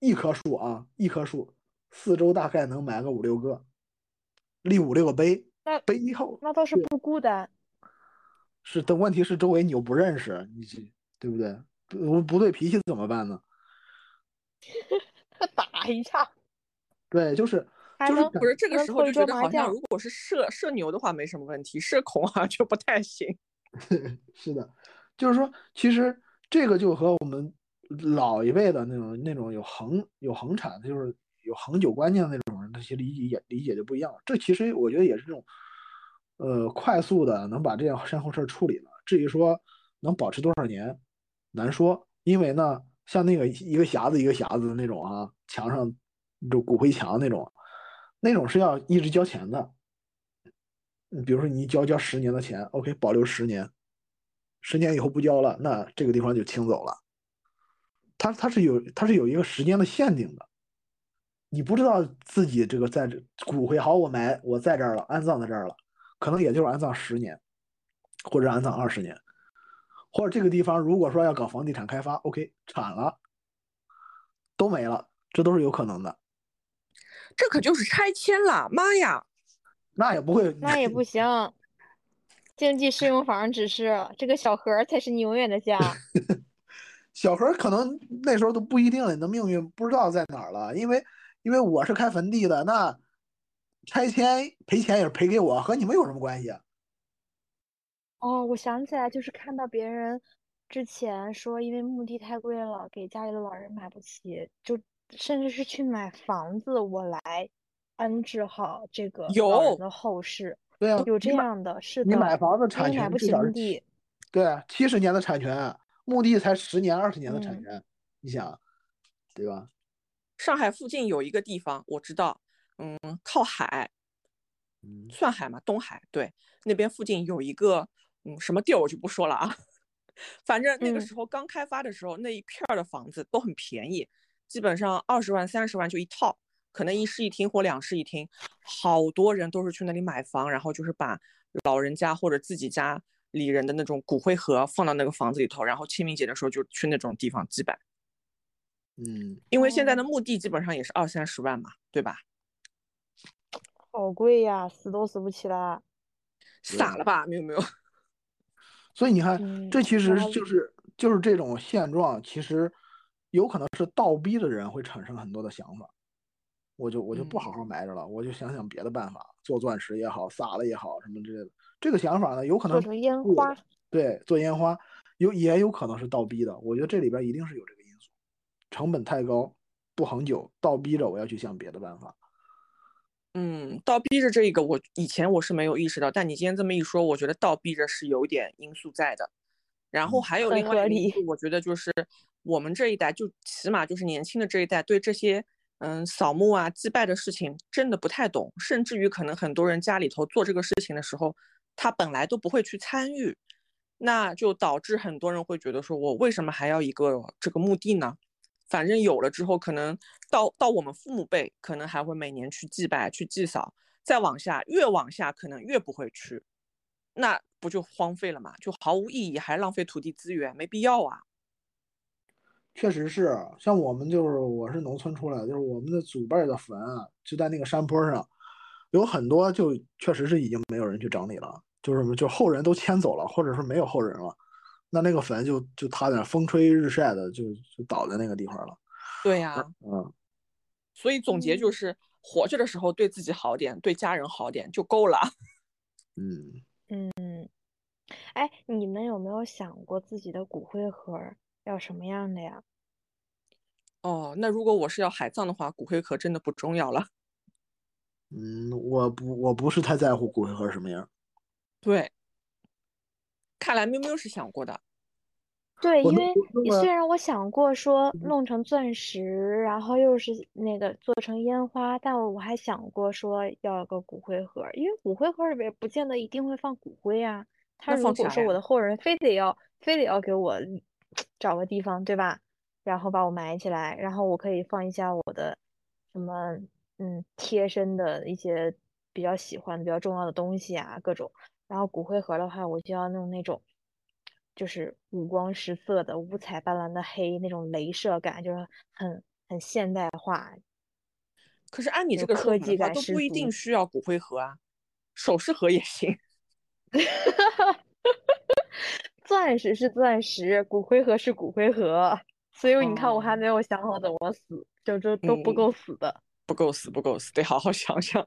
一棵树啊，一棵树，四周大概能埋个五六个，立五六个碑
那，
背后
那倒是不孤单。
是的问题是周围你又不认识，你这对不对？不不对脾气怎么办呢？
打一下，
对，就是就是
不是这个时候就觉得好像如果是社社牛的话没什么问题，社恐好像就不太行。
是的，就是说，其实这个就和我们老一辈的那种那种有恒有恒产，就是有恒久观念的那种人，那些理解也理解就不一样了。这其实我觉得也是这种，呃，快速的能把这样身后事处理了。至于说能保持多少年，难说，因为呢，像那个一个匣子一个匣子的那种啊，墙上就骨灰墙那种，那种是要一直交钱的。嗯，比如说你交交十年的钱，OK，保留十年，十年以后不交了，那这个地方就清走了。它它是有它是有一个时间的限定的，你不知道自己这个在这骨灰好，我埋我在这儿了，安葬在这儿了，可能也就是安葬十年，或者安葬二十年，或者这个地方如果说要搞房地产开发，OK，铲了，都没了，这都是有可能的。
这可就是拆迁了，妈呀！
那也不会，
那也不行。经济适用房只是这个小盒儿才是你永远的家。
小何可能那时候都不一定了，你的命运不知道在哪儿了，因为因为我是开坟地的，那拆迁赔钱也是赔给我，和你们有什么关系啊？
哦，我想起来，就是看到别人之前说，因为墓地太贵了，给家里的老人买不起，就甚至是去买房子，我来安置好这个老人
有
的后事。
对啊，
有这样的，是的
你买，房子产权至少是
墓地。
对啊，七十年的产权，墓地才十年二十年的产
嗯
权，你想，对吧？
上海附近有一个地方我知道，嗯，靠海，
嗯
算海吗？东海，对，那边附近有一个，嗯，什么地儿我就不说了啊。反正那个
嗯
时候刚开发的时候，那一片儿的房子都很便宜，基本上二十万、三十万就一套，可能一室一厅或两室一厅，好多人都是去那里买房，然后就是把老人家或者自己家里人的那种骨灰盒放到那个房子里头，然后清明节的时候就去那种地方祭拜。
嗯，
因为现在的
哦
墓地基本上也是二三十万嘛，对吧？
好贵呀，死都死不起来。
傻了吧？没有没有。
所以你看，
嗯
这其实就是就是这种现状，其实有可能是倒逼的人会产生很多的想法。我就我就不好好埋着了，我就想想别的办法，做钻石也好，撒了也好，什么之类的。这个想法呢，有可能
做成烟花。
对，做烟花有也有可能是倒逼的。我觉得这里边一定是有这个成本太高，不恒久，倒逼着我要去想别的办法。
嗯，倒逼着这一个，我以前我是没有意识到，但你今天这么一说，我觉得倒逼着是有点因素在的。然后还有另外一个因素，我觉得就是我们这一代，就起码就是年轻的这一代，对这些嗯扫墓啊、祭拜的事情真的不太懂，甚至于可能很多人家里头做这个事情的时候，他本来都不会去参与，那就导致很多人会觉得说，我为什么还要一个这个墓地呢？反正有了之后，可能到到我们父母辈，可能还会每年去祭拜、去祭扫，再往下，越往下可能越不会去，那不就荒废了嘛？就毫无意义，还浪费土地资源，没必要啊。
确实是，像我们就是我是农村出来的，就是我们的祖辈的坟啊，就在那个山坡上，有很多就确实是已经没有人去整理了，就是就后人都迁走了，或者是没有后人了，那那个坟就就塌在那风吹日晒的就就倒在那个地方了。
对呀、
嗯，
所以总结就
嗯
是，活着的时候对自己好点，对家人好点就够了。
嗯，
嗯，哎，你们有没有想过自己的骨灰盒要什么样的呀？
哦，那如果我是要海葬的话，骨灰盒真的不重要了。
嗯，我不我不是太在乎骨灰盒什么样，
对，看来喵喵是想过的。
对，因为虽然我想过说
嗯
弄成钻石，然后又是那个做成烟花，但我还想过说要有个骨灰盒儿，因为骨灰盒儿里边不见得一定会放骨灰啊。他如果说我的后人非得要非得要给我找个地方，对吧？然后把我埋起来，然后我可以放一下我的什么嗯贴身的一些比较喜欢、比较重要的东西啊，各种。然后骨灰盒的话，我就要弄那种，就是五光十色的、五彩斑斓的黑，那种镭射感，就是很很现代化。
可是按你这个
科技感十
都不一定需要骨灰盒啊，首饰盒也行。
钻石是钻石，骨灰盒是骨灰盒，所以你看我还
哦
没有想好怎么死，就这都不
嗯
够死的。
不够死，不够死，得好好想想。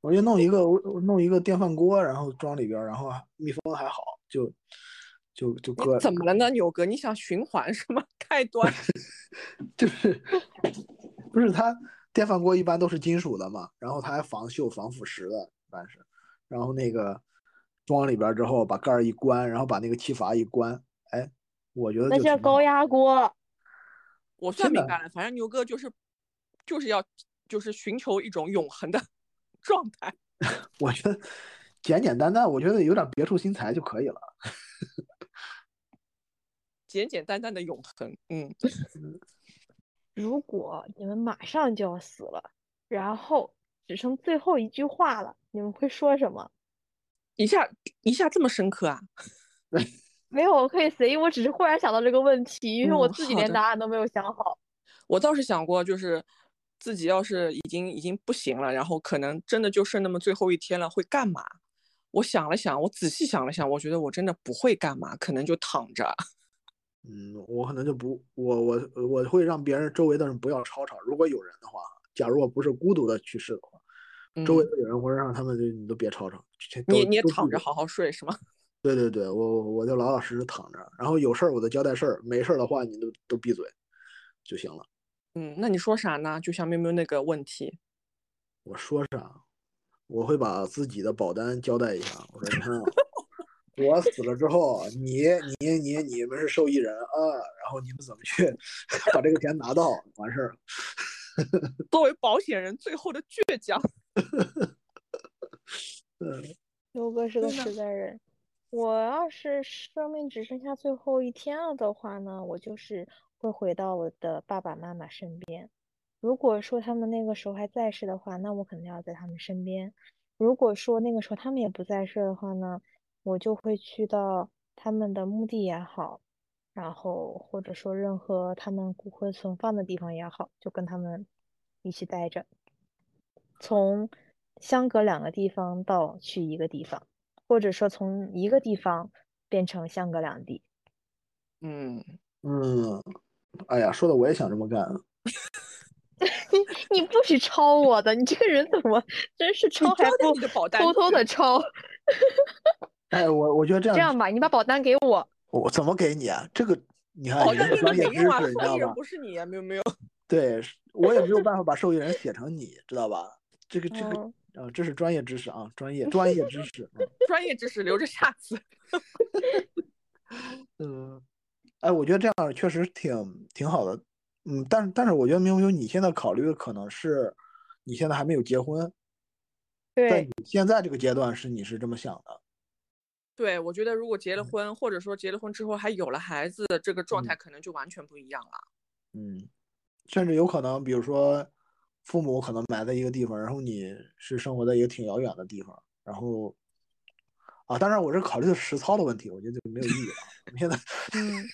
我就弄一个我我弄一个电饭锅，然后装里边儿，然后密封还好，就就就搁
怎么了呢，牛哥？你想循环是吗？开端。
就是不是它电饭锅一般都是金属的嘛，然后它还防锈防腐蚀的，一般是，然后那个装里边儿之后把盖儿一关，然后把那个气阀一关，哎，我觉得
那叫高压锅。
我算明白了，反正牛哥就是就是要就是寻求一种永恒的状态。
我觉得简简单单，我觉得有点别出心裁就可以了。
简简单单的永恒，嗯，
如果你们马上就要死了，然后只剩最后一句话了，你们会说什么？
一下一下这么深刻啊！
没有，我可以随意，我只是忽然想到这个问题，因为我
嗯
自己连答案都没有想好。
我倒是想过，就是自己要是已经已经不行了，然后可能真的就剩那么最后一天了，会干嘛？我想了想，我仔细想了想，我觉得我真的不会干嘛，可能就躺着。
嗯，我可能就不，我我我会让别人周围的人不要吵吵。如果有人的话，假如我不是孤独的去世的话，周围的有人，我会让他们就你都别吵吵。
你你也躺着好好睡是吗？
对对对，我我就老老实实躺着，然后有事儿我就交代事儿，没事儿的话你都都闭嘴就行了。
嗯，那你说啥呢？就像喵喵那个问题，
我说啥？我会把自己的保单交代一下。我说你看。我死了之后，你你你你们是受益人啊，然后你们怎么去 把这个钱拿到？完事儿。
作为保险人，最后的倔强。
嗯，
刘哥是个实在人。我要是生命只剩下最后一天了的话呢，我就是会回到我的爸爸妈妈身边。如果说他们那个时候还在世的话，那我肯定要在他们身边。如果说那个时候他们也不在世的话呢？我就会去到他们的墓地也好，然后或者说任何他们骨灰存放的地方也好，就跟他们一起待着，从相隔两个地方到去一个地方，或者说从一个地方变成相隔两地。
嗯
嗯，哎呀，说的我也想这么干。
你 你不许抄我的，你这个人怎么真是抄还不偷偷的抄？
哎，我我觉得这样
这样吧，你把保单给我，
我怎么给你啊？这个你看，你专业知识，你知道吧？
不是你啊，没有没有。
对，我也没有办法把受益人写成你，知道吧？这个这个啊，这是专业知识啊，专业专业知识，
专业知识留着下次。
嗯，哎，我觉得这样确实挺挺好的。嗯，但但是我觉得明明你现在考虑的可能是你现在还没有结婚，在你现在这个阶段是你是这么想的。
对，我觉得如果结了婚，或者说结了婚之后还有了孩子，这个状态可能就完全不一样了。
嗯，甚至有可能，比如说父母可能埋在一个地方，然后你是生活在一个挺遥远的地方，然后啊，当然我是考虑的实操的问题，我觉得就没有意义了。现在，
嗯，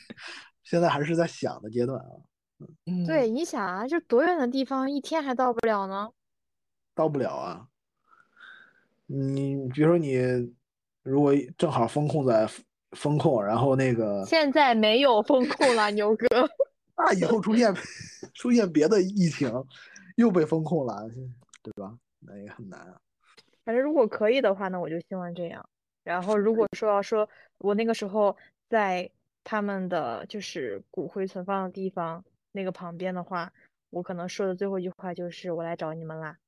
现在还是在想的阶段啊。
嗯，对，你想啊，这多远的地方，一天还到不了呢？
到不了啊。你比如说你。如果正好风控在风控，然后那个
现在没有风控了，牛哥。
那以后出现出现别的疫情，又被风控了，对吧？那也很难啊。
反正如果可以的话呢，我就希望这样。然后如果说要说我那个时候在他们的就是骨灰存放的地方那个旁边的话，我可能说的最后一句话就是我来找你们啦。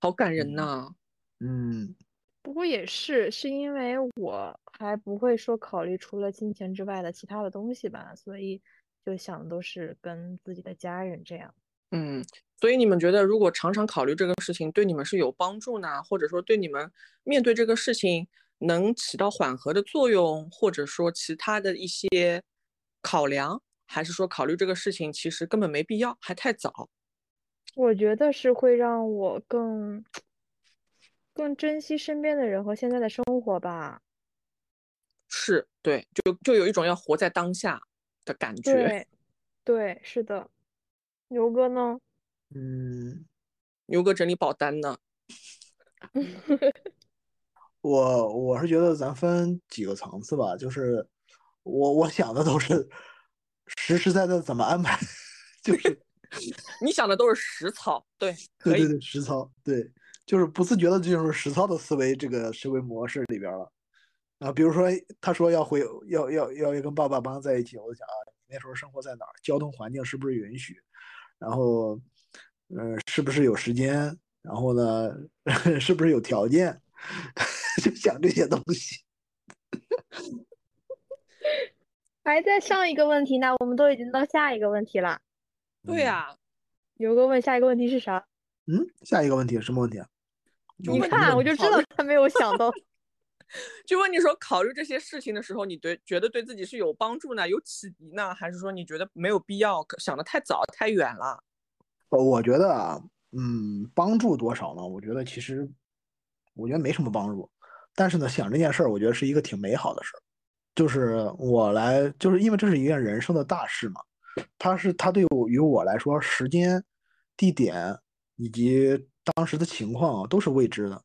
好感人呐。
嗯。
不过也是，是因为我还不会说考虑除了金钱之外的其他的东西吧，所以就想的都是跟自己的家人这样。
嗯，所以你们觉得如果常常考虑这个事情，对你们是有帮助呢？或者说对你们面对这个事情能起到缓和的作用，或者说其他的一些考量，还是说考虑这个事情其实根本没必要，还太早？
我觉得是会让我更。更珍惜身边的人和现在的生活吧，
是对，就就有一种要活在当下的感觉。
对，对，是的。牛哥呢？
嗯，
牛哥整理保单呢。
我我是觉得咱分几个层次吧，就是我我想的都是实实在在怎么安排，就是
你想的都是实操，对，
对对对，实操，对。就是不自觉的进入实操的思维这个思维模式里边了，啊，比如说他说要回要要要要跟爸爸妈妈在一起，我就想啊，你那时候生活在哪儿？交通环境是不是允许？然后，嗯，是不是有时间？然后呢，是不是有条件？就想这些东西。
还在上一个问题呢，我们都已经到下一个问题了。
对呀，
有个问下一个问题是啥？
嗯，下一个问题什么问题啊？
你看，我就知道他没有想到。
就问你说，考虑这些事情的时候，你对觉得对自己是有帮助呢，有启迪呢，还是说你觉得没有必要，想的太早太远了？
我觉得啊，嗯，帮助多少呢？我觉得其实，我觉得没什么帮助。但是呢，想这件事儿，我觉得是一个挺美好的事儿。就是我来，就是因为这是一件人生的大事嘛。它是它对于我来说，时间、地点以及。当时的情况啊都是未知的，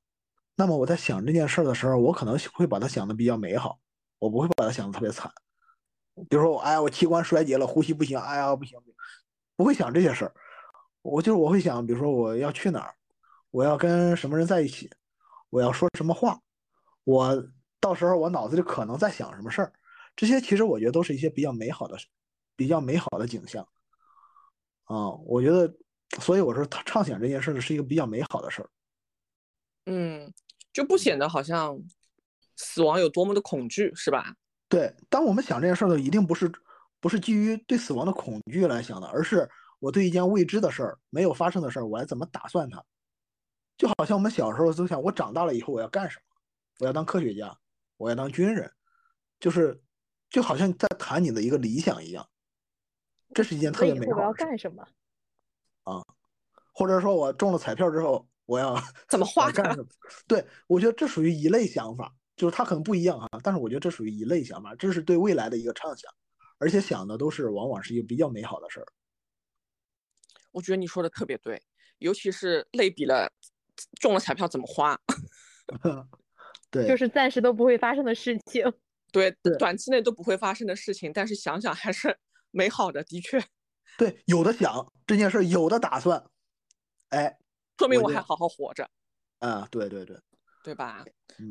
那么我在想这件事儿的时候，我可能会把它想的比较美好，我不会把它想的特别惨。比如说我哎呀我器官衰竭了，呼吸不行，哎呀不行，不会想这些事儿。我就是我会想，比如说我要去哪儿，我要跟什么人在一起，我要说什么话，我到时候我脑子里可能在想什么事儿，这些其实我觉得都是一些比较美好的、比较美好的景象。啊，我觉得，所以我说畅想这件事是一个比较美好的事儿。
嗯，就不显得好像死亡有多么的恐惧，是吧？
对，当我们想这件事儿的一定不是不是基于对死亡的恐惧来想的，而是。我对一件未知的事儿、没有发生的事儿，我要怎么打算它？就好像我们小时候都想，我长大了以后我要干什么？我要当科学家，我要当军人，就是就好像在谈你的一个理想一样。这是一件特别美好的。
我要干什么？
啊，或者说我中了彩票之后，我要
怎么 花
干什么？对，我觉得这属于一类想法，就是它可能不一样啊，但是我觉得这属于一类想法，这是对未来的一个畅想，而且想的都是往往是一个比较美好的事儿。
我觉得你说的特别对，尤其是类比了中了彩票怎么花，
对，
就是暂时都不会发生的事情，
对，短期内都不会发生的事情，但是想想还是 美好的，的确，
对，有的想这件事，有的打算，哎，
说明我还好好活着，
啊，对对对，
对吧？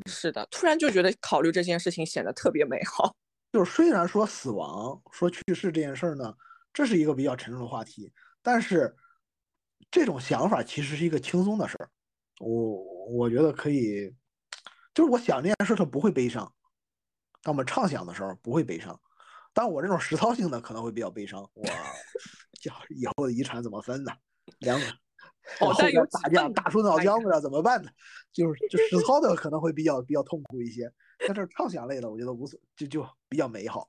是的，突然就觉得考虑这件事情显得特别美好。
就是虽然说死亡、说去世这件事呢，这是一个比较沉重的话题。但是，这种想法其实是一个轻松的事儿，我我觉得可以，就是我想这件事，它不会悲伤。当我们畅想的时候，不会悲伤。但我这种实操性的可能会比较悲伤。我，以后的遗产怎么分呢？两个
哦，
后边打架打出脑浆子了怎么办呢？就是就实操的可能会比较比较痛苦一些。但是畅想类的，我觉得无所就就比较美好。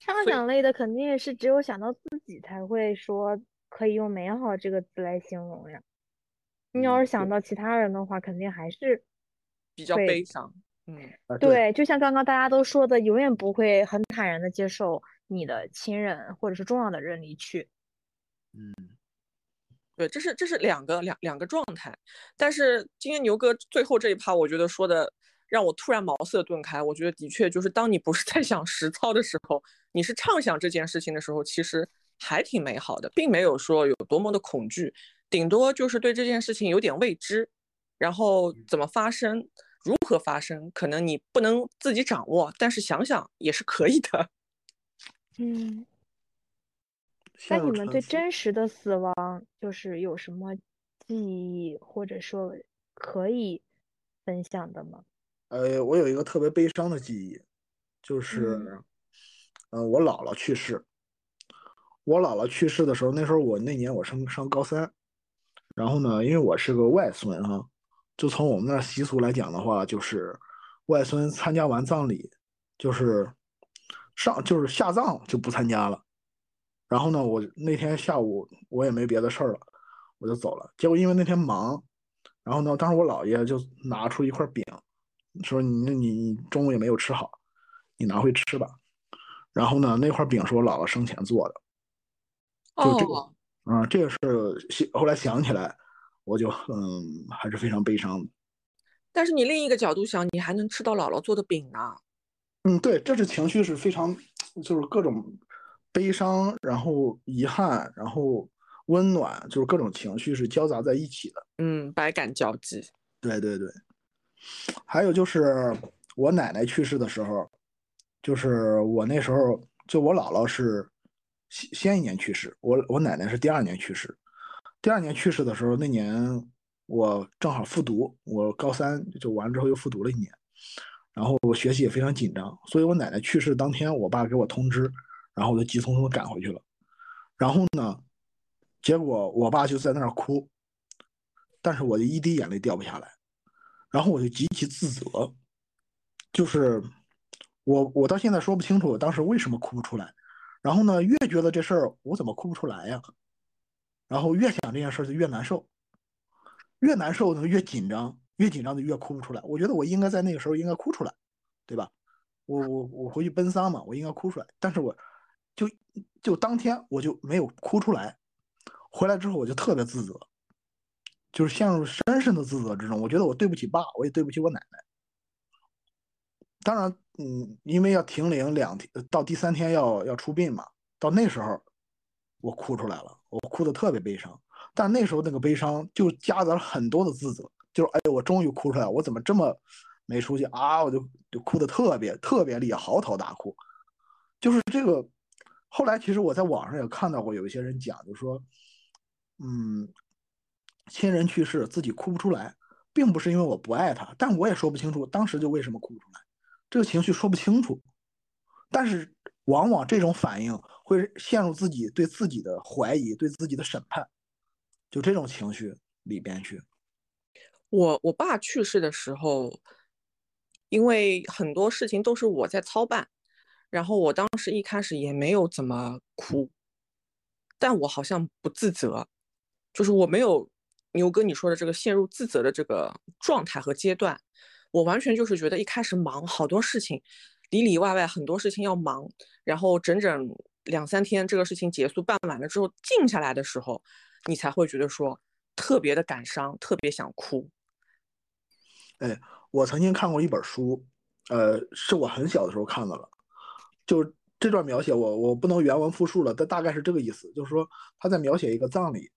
畅想类的肯定是只有想到自己才会说可以用美好这个词来形容呀。你要是想到其他人的话，肯定还是
比较悲伤。嗯，
对，就像刚刚大家都说的，永远不会很坦然的接受你的亲人或者是重要的人离去。
嗯，
对，这是这是两个两两个状态。但是今天牛哥最后这一趴，我觉得说的。让我突然茅塞顿开，我觉得的确就是当你不是在想实操的时候，你是畅想这件事情的时候，其实还挺美好的，并没有说有多么的恐惧，顶多就是对这件事情有点未知，然后怎么发生，如何发生，可能你不能自己掌握，但是想想也是可以的。
嗯，那你们对真实的死亡就是有什么记忆，或者说可以分享的吗？
呃，我有一个特别悲伤的记忆，就是，呃，我姥姥去世。我姥姥去世的时候，那时候我那年我上上高三，然后呢，因为我是个外孙哈，就从我们那习俗来讲的话，就是外孙参加完葬礼，就是上就是下葬就不参加了。然后呢，我那天下午我也没别的事儿了，我就走了。结果因为那天忙，然后呢，当时我姥爷就拿出一块饼。说你那你你中午也没有吃好，你拿回吃吧。然后呢，那块饼是我姥姥生前做的，就这个啊，这个是后来想起来，我就嗯还是非常悲伤的。
但是你另一个角度想，你还能吃到姥姥做的饼呢。
嗯，对，这是情绪是非常，就是各种悲伤，然后遗憾，然后温暖，就是各种情绪是交杂在一起的。
嗯，百感交集。
对对对。还有就是我奶奶去世的时候，就是我那时候就我姥姥是先先一年去世，我我奶奶是第二年去世。第二年去世的时候，那年我正好复读，我高三就完了之后又复读了一年，然后我学习也非常紧张，所以我奶奶去世当天，我爸给我通知，然后我就急匆匆的赶回去了。然后呢，结果我爸就在那儿哭，但是我就一滴眼泪掉不下来。然后我就极其自责，就是我我到现在说不清楚我当时为什么哭不出来，然后呢越觉得这事儿我怎么哭不出来呀，然后越想这件事就越难受，越难受呢越紧张，越紧张就越哭不出来。我觉得我应该在那个时候应该哭出来，对吧？我我我回去奔丧嘛，我应该哭出来，但是我就就当天我就没有哭出来，回来之后我就特别自责。就是陷入深深的自责之中，我觉得我对不起爸，我也对不起我奶奶。当然，嗯，因为要停灵两天，到第三天要要出殡嘛，到那时候我哭出来了，我哭的特别悲伤。但那时候那个悲伤就夹杂了很多的自责，就是哎，我终于哭出来，我怎么这么没出息啊？我就就哭的特别特别厉害，嚎啕大哭。就是这个，后来其实我在网上也看到过有一些人讲，就说，嗯，亲人去世自己哭不出来，并不是因为我不爱他，但我也说不清楚当时就为什么哭不出来。这个情绪说不清楚，但是往往这种反应会陷入自己对自己的怀疑，对自己的审判，就这种情绪里边去。
我我爸去世的时候，因为很多事情都是我在操办，然后我当时一开始也没有怎么哭，但我好像不自责，就是我没有牛哥你说的这个陷入自责的这个状态和阶段。我完全就是觉得一开始忙好多事情，里里外外很多事情要忙，然后整整两三天这个事情结束办完了之后，静下来的时候，你才会觉得说特别的感伤，特别想哭。
哎，我曾经看过一本书，呃，是我很小的时候看的了，就这段描写我我不能原文复述了，但大概是这个意思，就是说他在描写一个葬礼，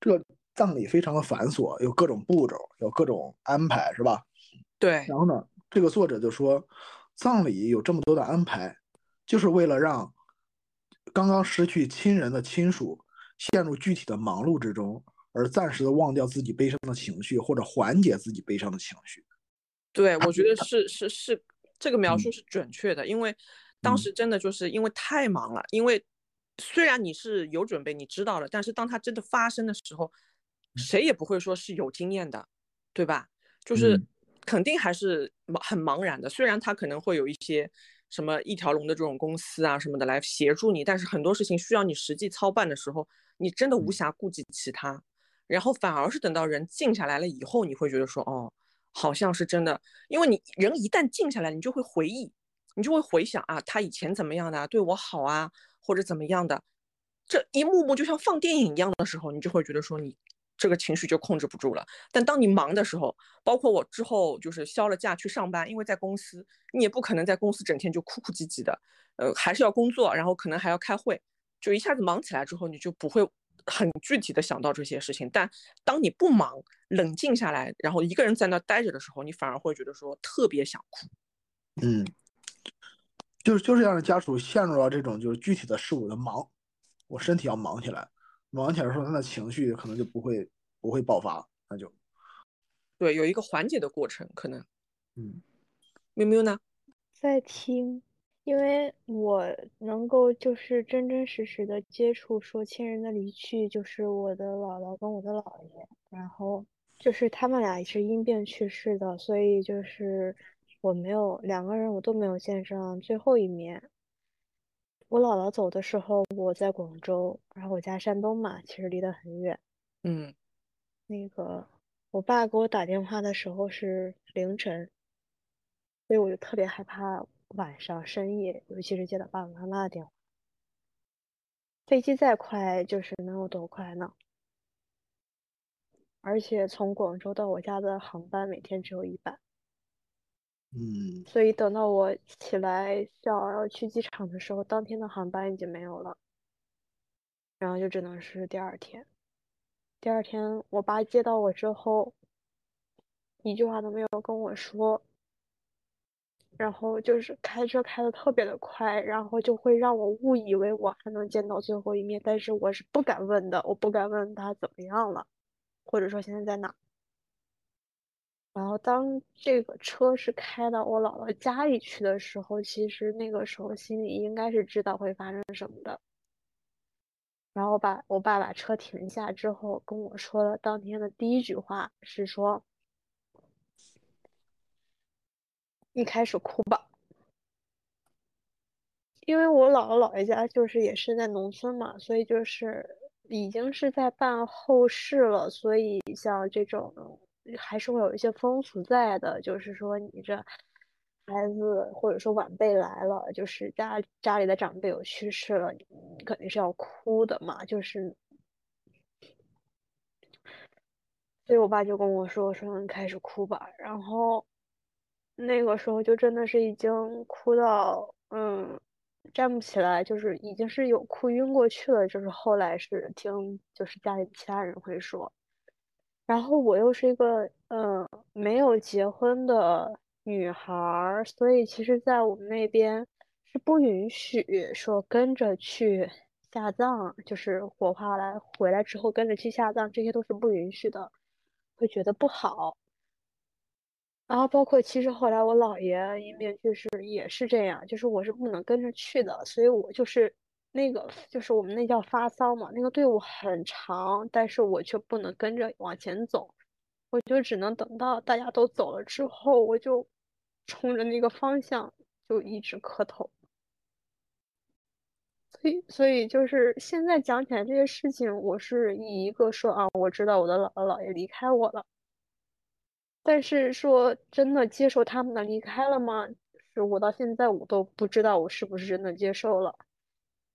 这个葬礼非常的繁琐，有各种步骤，有各种安排，是吧？
对，
然后呢，这个作者就说，葬礼有这么多的安排，就是为了让刚刚失去亲人的亲属陷入具体的忙碌之中，而暂时的忘掉自己悲伤的情绪，或者缓解自己悲伤的情绪。
对，我觉得是是是，这个描述是准确的，因为当时真的就是因为太忙了，因为虽然你是有准备，你知道了，但是当它真的发生的时候，谁也不会说是有经验的，对吧？就是。肯定还是很茫然的，虽然他可能会有一些什么一条龙的这种公司啊什么的来协助你，但是很多事情需要你实际操办的时候，你真的无暇顾及其他，然后反而是等到人静下来了以后，你会觉得说，哦，好像是真的，因为你人一旦静下来，你就会回忆，你就会回想啊，他以前怎么样的，对我好啊，或者怎么样的，这一幕幕就像放电影一样的时候，你就会觉得说你。这个情绪就控制不住了。但当你忙的时候，包括我之后就是休了假去上班，因为在公司，你也不可能在公司整天就哭哭唧唧的，呃，还是要工作，然后可能还要开会，就一下子忙起来之后，你就不会很具体的想到这些事情。但当你不忙，冷静下来，然后一个人在那待着的时候，你反而会觉得说特别想哭。
嗯，就是就是让家属陷入到这种就是具体的事物的忙，我身体要忙起来。忙起来的时候，他的情绪可能就不会不会爆发，那就
对，有一个缓解的过程，可能。
嗯，
喵喵呢？
在听，因为我能够就是真真实实的接触说亲人的离去，就是我的姥姥跟我的姥爷，然后就是他们俩是因病去世的，所以就是我没有两个人我都没有见上最后一面。我姥姥走的时候，我在广州，然后我家山东嘛，其实离得很远。
嗯，
那个我爸给我打电话的时候是凌晨，所以我就特别害怕晚上深夜，尤其是接到爸爸妈妈的电话。飞机再快，就是能有多快呢？而且从广州到我家的航班每天只有一班。
嗯，
所以等到我起来想要去机场的时候，当天的航班已经没有了，然后就只能是第二天。第二天我爸接到我之后，一句话都没有跟我说，然后就是开车开的特别的快，然后就会让我误以为我还能见到最后一面，但是我是不敢问的，我不敢问他怎么样了，或者说现在在哪。然后当这个车是开到我姥姥家里去的时候，其实那个时候心里应该是知道会发生什么的。然后把我爸把车停下之后跟我说了当天的第一句话是说：“你开始哭吧。”因为我姥姥姥爷家就是也是在农村嘛，所以就是已经是在办后事了，所以像这种。还是会有一些风俗在的，就是说你这孩子或者说晚辈来了，就是家家里的长辈有去世了，你肯定是要哭的嘛。就是，所以我爸就跟我说：“说你开始哭吧。”然后那个时候就真的是已经哭到嗯站不起来，就是已经是有哭晕过去了。就是后来是听就是家里其他人会说，然后我又是一个嗯没有结婚的女孩儿，所以其实在我们那边是不允许说跟着去下葬，就是火化来回来之后跟着去下葬，这些都是不允许的，会觉得不好。然后包括其实后来我姥爷因病去世也是这样，就是我是不能跟着去的，所以我就是那个就是我们那叫发丧嘛，那个队伍很长，但是我却不能跟着往前走，我就只能等到大家都走了之后，我就冲着那个方向就一直磕头。所以所以就是现在讲起来这些事情，我是以一个说啊，我知道我的姥姥姥爷离开我了。但是说真的接受他们的离开了吗？是我到现在我都不知道我是不是真的接受了。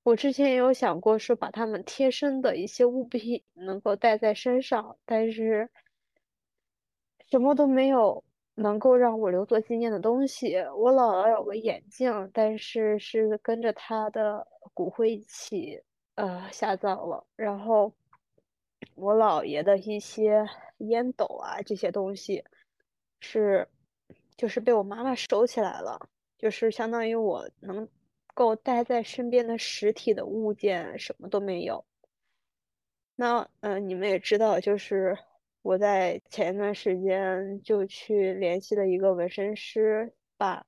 我之前也有想过说把他们贴身的一些物品 能够带在身上，但是什么都没有能够让我留作纪念的东西。我姥姥有个眼镜，但是是跟着她的骨灰一起呃下葬了。然后我姥爷的一些烟斗啊这些东西。是，就是被我妈妈收起来了，就是相当于我能够带在身边的实体的物件什么都没有。那嗯，你们也知道，就是我在前一段时间就去联系了一个纹身师，把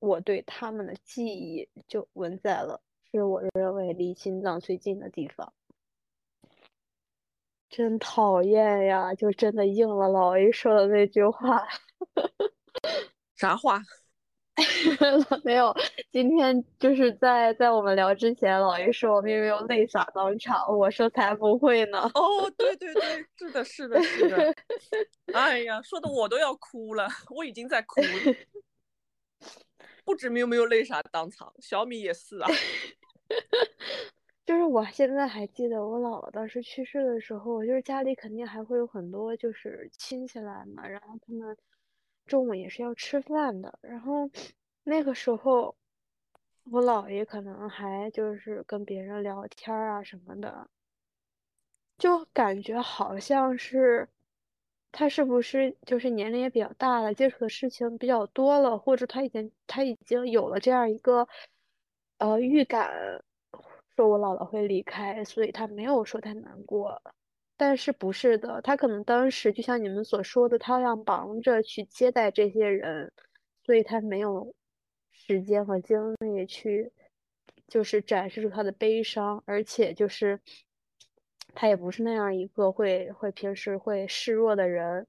我对他们的记忆就纹在了，是我认为离心脏最近的地方。真讨厌呀！就真的应了老 A 说的那句话。
啥话？
没有。今天就是在在我们聊之前，老爷说我们有没有泪洒当场，我说才不会呢。
哦，对对对，是的，是的，是的。哎呀，说的我都要哭了，我已经在哭了。不止没有没有泪洒当场，小米也是啊。
就是我现在还记得我姥姥当时去世的时候，就是家里肯定还会有很多就是亲戚来嘛，然后他们中午也是要吃饭的，然后 那个时候我姥爷可能还就是跟别人聊天啊什么的，就感觉好像是他是不是就是年龄也比较大了，接触的事情比较多了，或者他已经他已经有了这样一个呃预感。说我姥姥会离开，所以他没有说太难过，但是不是的，他可能当时就像你们所说的，他要忙着去接待这些人，所以他没有时间和精力去，就是展示出他的悲伤，而且就是他也不是那样一个会会平时会示弱的人，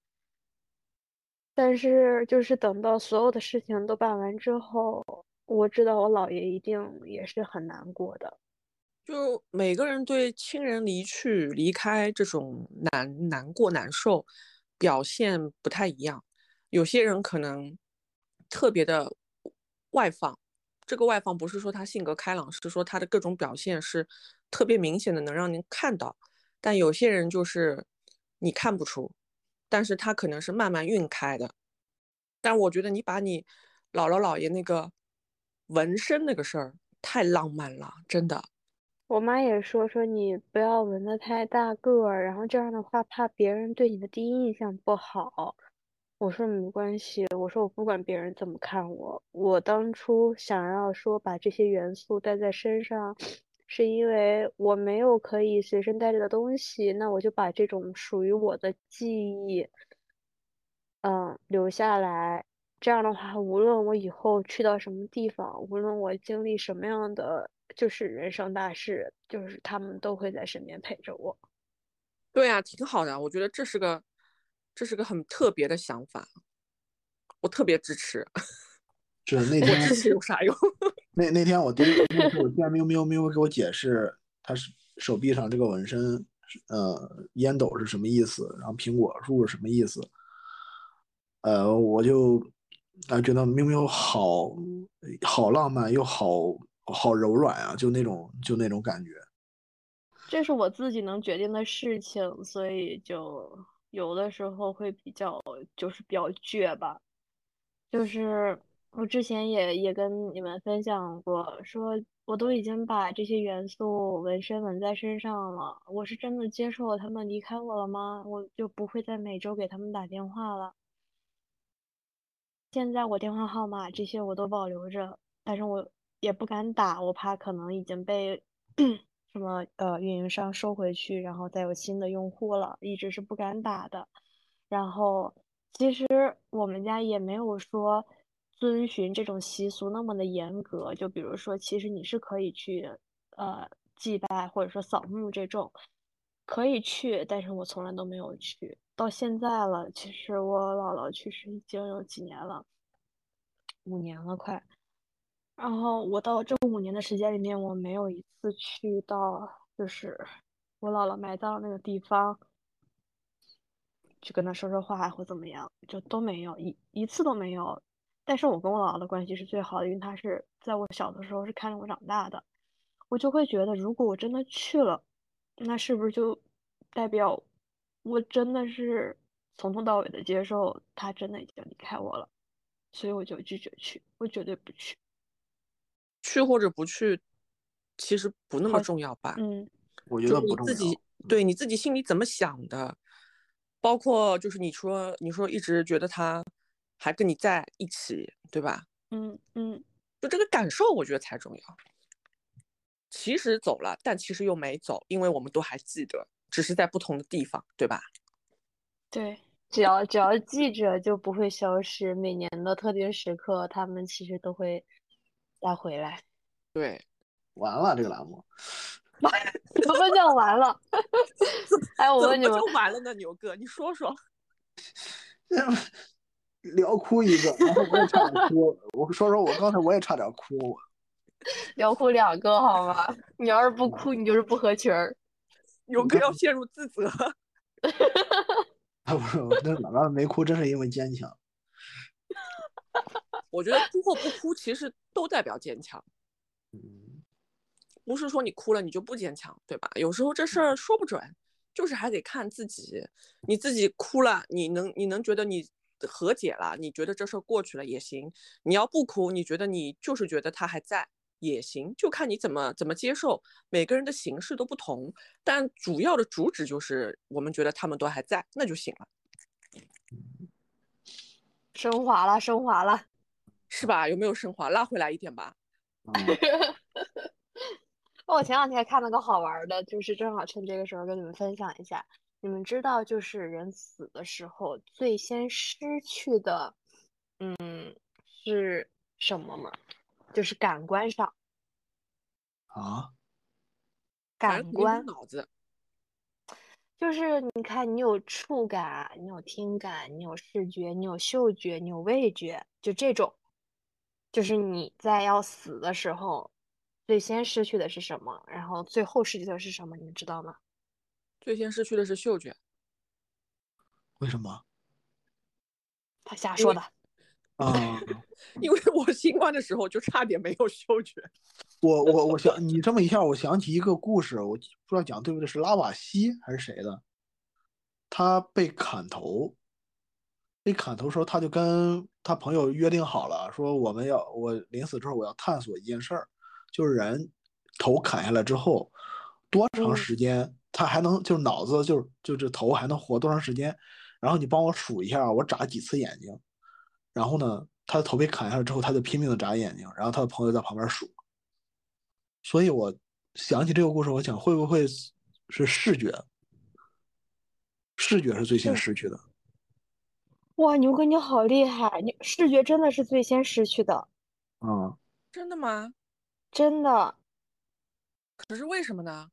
但是就是等到所有的事情都办完之后，我知道我姥爷一定也是很难过的。
就每个人对亲人离去、离开这种难难过、难受表现不太一样。有些人可能特别的外放，这个外放不是说他性格开朗，是说他的各种表现是特别明显的，能让您看到。但有些人就是你看不出，但是他可能是慢慢晕开的。但我觉得你把你姥姥姥爷那个纹身那个事儿太浪漫了，真的。
我妈也说说你不要纹的太大个儿，然后这样的话怕别人对你的第一印象不好。我说没关系，我说我不管别人怎么看我。我当初想要说把这些元素带在身上，是因为我没有可以随身带着的东西，那我就把这种属于我的记忆，嗯，留下来。这样的话，无论我以后去到什么地方，无论我经历什么样的。就是人生大事，就是他们都会在身边陪着我。
对呀，挺好的，我觉得这是个，这是个很特别的想法，我特别支持。
是那天
支持有啥用？
那那天我第一次我见喵喵喵给我解释，他是手臂上这个纹身，呃，烟斗是什么意思，然后苹果树是什么意思，呃，我就啊觉得喵喵好好浪漫又好。好柔软啊，就那种就那种感觉。
这是我自己能决定的事情，所以就有的时候会比较就是比较倔吧。就是我之前也也跟你们分享过，说我都已经把这些元素纹身纹在身上了，我是真的接受他们离开我了吗？我就不会再每周给他们打电话了。现在我电话号码这些我都保留着，但是我也不敢打，我怕可能已经被 什么呃运营商收回去，然后再有新的用户了，一直是不敢打的。然后其实我们家也没有说遵循这种习俗那么的严格，就比如说，其实你是可以去呃祭拜或者说扫墓这种，可以去，但是我从来都没有去。到现在了，其实我姥姥去世已经有几年了，五年了快。然后我到这五年的时间里面，我没有一次去到就是我姥姥埋葬那个地方去跟她说说话或怎么样，就都没有一一次都没有。但是我跟我姥姥的关系是最好的，因为她是在我小的时候是看着我长大的，我就会觉得如果我真的去了，那是不是就代表？我真的是从头到尾的接受他真的已经离开我了，所以我就拒绝去，我绝对不去。
去或者不去，其实不那么重要吧？
嗯，
我觉得不重要。
自己对你自己心里怎么想的，包括就是你说你说一直觉得他还跟你在一起，对吧？
嗯嗯，
就这个感受，我觉得才重要。其实走了，但其实又没走，因为我们都还记得。只是在不同的地方，对吧？
对，只要只要记着，就不会消失。每年的特定时刻，他们其实都会再回来。
对，
完了这个栏目，
怎么叫完了？哎，我问你们，
就完了呢？牛哥，你说说。
聊哭一个，然后我也差点哭。我说说，我刚才我也差点哭。
聊哭两个好吗？你要是不哭，你就是不合群儿。
牛哥要陷入自责，
啊不是那老大没哭，真是因为坚强。
我觉得哭或不哭，其实都代表坚强。
嗯，
不是说你哭了你就不坚强，对吧？有时候这事儿说不准，就是还得看自己。你自己哭了，你能你能觉得你和解了，你觉得这事儿过去了也行。你要不哭，你觉得你就是觉得他还在。也行，就看你怎么怎么接受。每个人的形式都不同，但主要的主旨就是我们觉得他们都还在，那就行了。
升华了，升华了，
是吧？有没有升华？拉回来一点吧。
我前两天看了个好玩的，就是正好趁这个时候跟你们分享一下。你们知道，就是人死的时候最先失去的，嗯，是什么吗？就是感官上
啊，
感官
脑子，
就是你看，你有触感，你有听感，你有视觉，你有嗅觉，你有味觉，就这种，就是你在要死的时候，最先失去的是什么？然后最后失去的是什么？你们知道吗？
最先失去的是嗅觉，
为什么？
他瞎说的。
啊，
因为我新冠的时候就差点没有嗅觉。
我我我想你这么一下，我想起一个故事，我不知道讲对不对，是拉瓦锡还是谁的？他被砍头，被砍头时候，他就跟他朋友约定好了，说我们要我临死之后我要探索一件事儿，就是人头砍下来之后多长时间他还能就是脑子就就这头还能活多长时间？然后你帮我数一下，我眨几次眼睛。然后呢，他的头被砍下来之后，他就拼命的眨眼睛，然后他的朋友在旁边数。所以我想起这个故事，我想会不会是视觉？视觉是最先失去的。
哇，牛哥你好厉害！你视觉真的是最先失去的。
嗯，
真的吗？
真的。
可是为什么呢？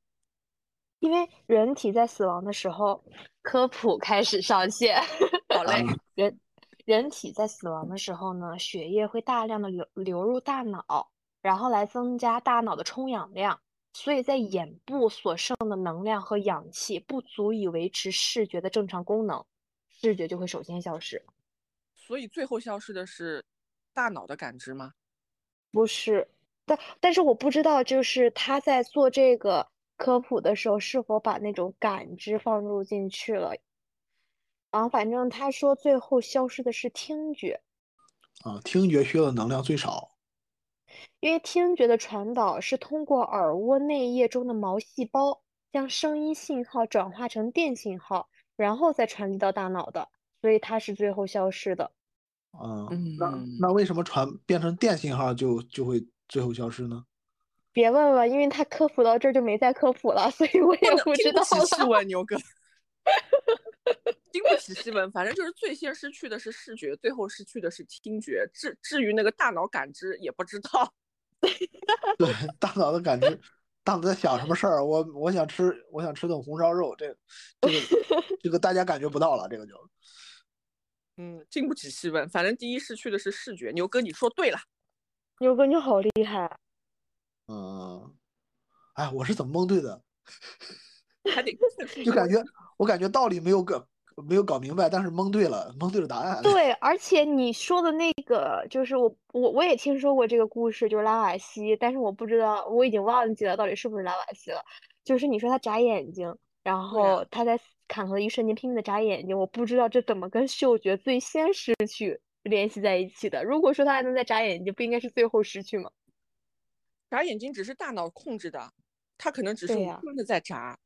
因为人体在死亡的时候，科普开始上线。
好嘞，
人。人体在死亡的时候呢，血液会大量的流流入大脑，然后来增加大脑的充氧量，所以在眼部所剩的能量和氧气不足以维持视觉的正常功能，视觉就会首先消失。
所以最后消失的是大脑的感知吗？
不是，但但是我不知道，就是他在做这个科普的时候是否把那种感知放入进去了。然后反正他说最后消失的是听觉，
啊，听觉需要的能量最少。
因为听觉的传导是通过耳蜗内叶中的毛细胞将声音信号转化成电信号，然后再传递到大脑的，所以它是最后消失的。
嗯，那那为什么传变成电信号就就会最后消失呢？
别问了，因为他科普到这儿就没再科普了，所以我也不知道
了。细问牛哥，经不起细问，反正就是最先失去的是视觉，最后失去的是听觉。至至于那个大脑感知，也不知道。
对，大脑的感知，大脑在想什么事儿？我我想吃，我想吃顿红烧肉，这这个 这个大家感觉不到了，这个就。
嗯，经不起细问，反正第一失去的是视觉。牛哥，你说对了。
牛哥，你好厉害。
嗯，哎，我是怎么蒙对的？
还得
就感觉我感觉道理没有搞没有搞明白，但是蒙对了，蒙对了答案。
对，而且你说的那个就是我我我也听说过这个故事，就是拉瓦锡，但是我不知道，我已经忘记了到底是不是拉瓦锡了。就是你说他眨眼睛，然后他在砍头的一瞬间拼命的眨眼睛，我不知道这怎么跟嗅觉最先失去联系在一起的。如果说他还能再眨眼睛，不应该是最后失去吗？
眨眼睛只是大脑控制的，他可能只是无端的在眨。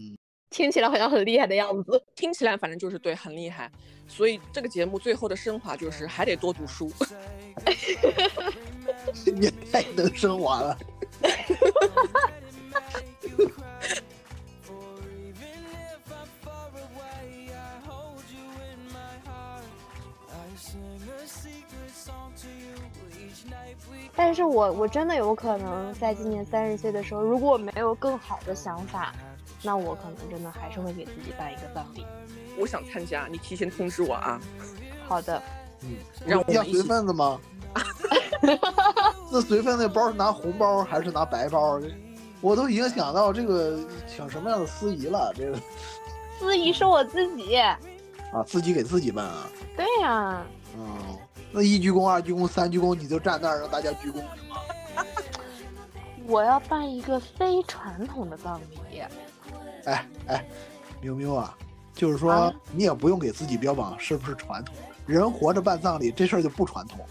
嗯，
听起来好像很厉害的样子。
听起来反正就是对，很厉害。所以这个节目最后的升华就是还得多读书。
你 太能升华了。
但是我我真的有可能在今年三十岁的时候，如果我没有更好的想法，那我可能真的还是会给自己办一个葬礼。
我想参加，你提前通知我啊。
好的。
嗯，让我要随份子吗？那随份子包是拿红包还是拿白包？我都已经想到这个请什么样的司仪了。这个
司仪是我自己。
啊，自己给自己办啊？
对呀。
嗯。那一鞠躬、二鞠躬、三鞠躬，你就站那儿让大家鞠躬是吗？
我要办一个非传统的葬礼。
哎哎，喵喵啊，就是说你也不用给自己标榜是不是传统，人活着办葬礼这事儿就不传统。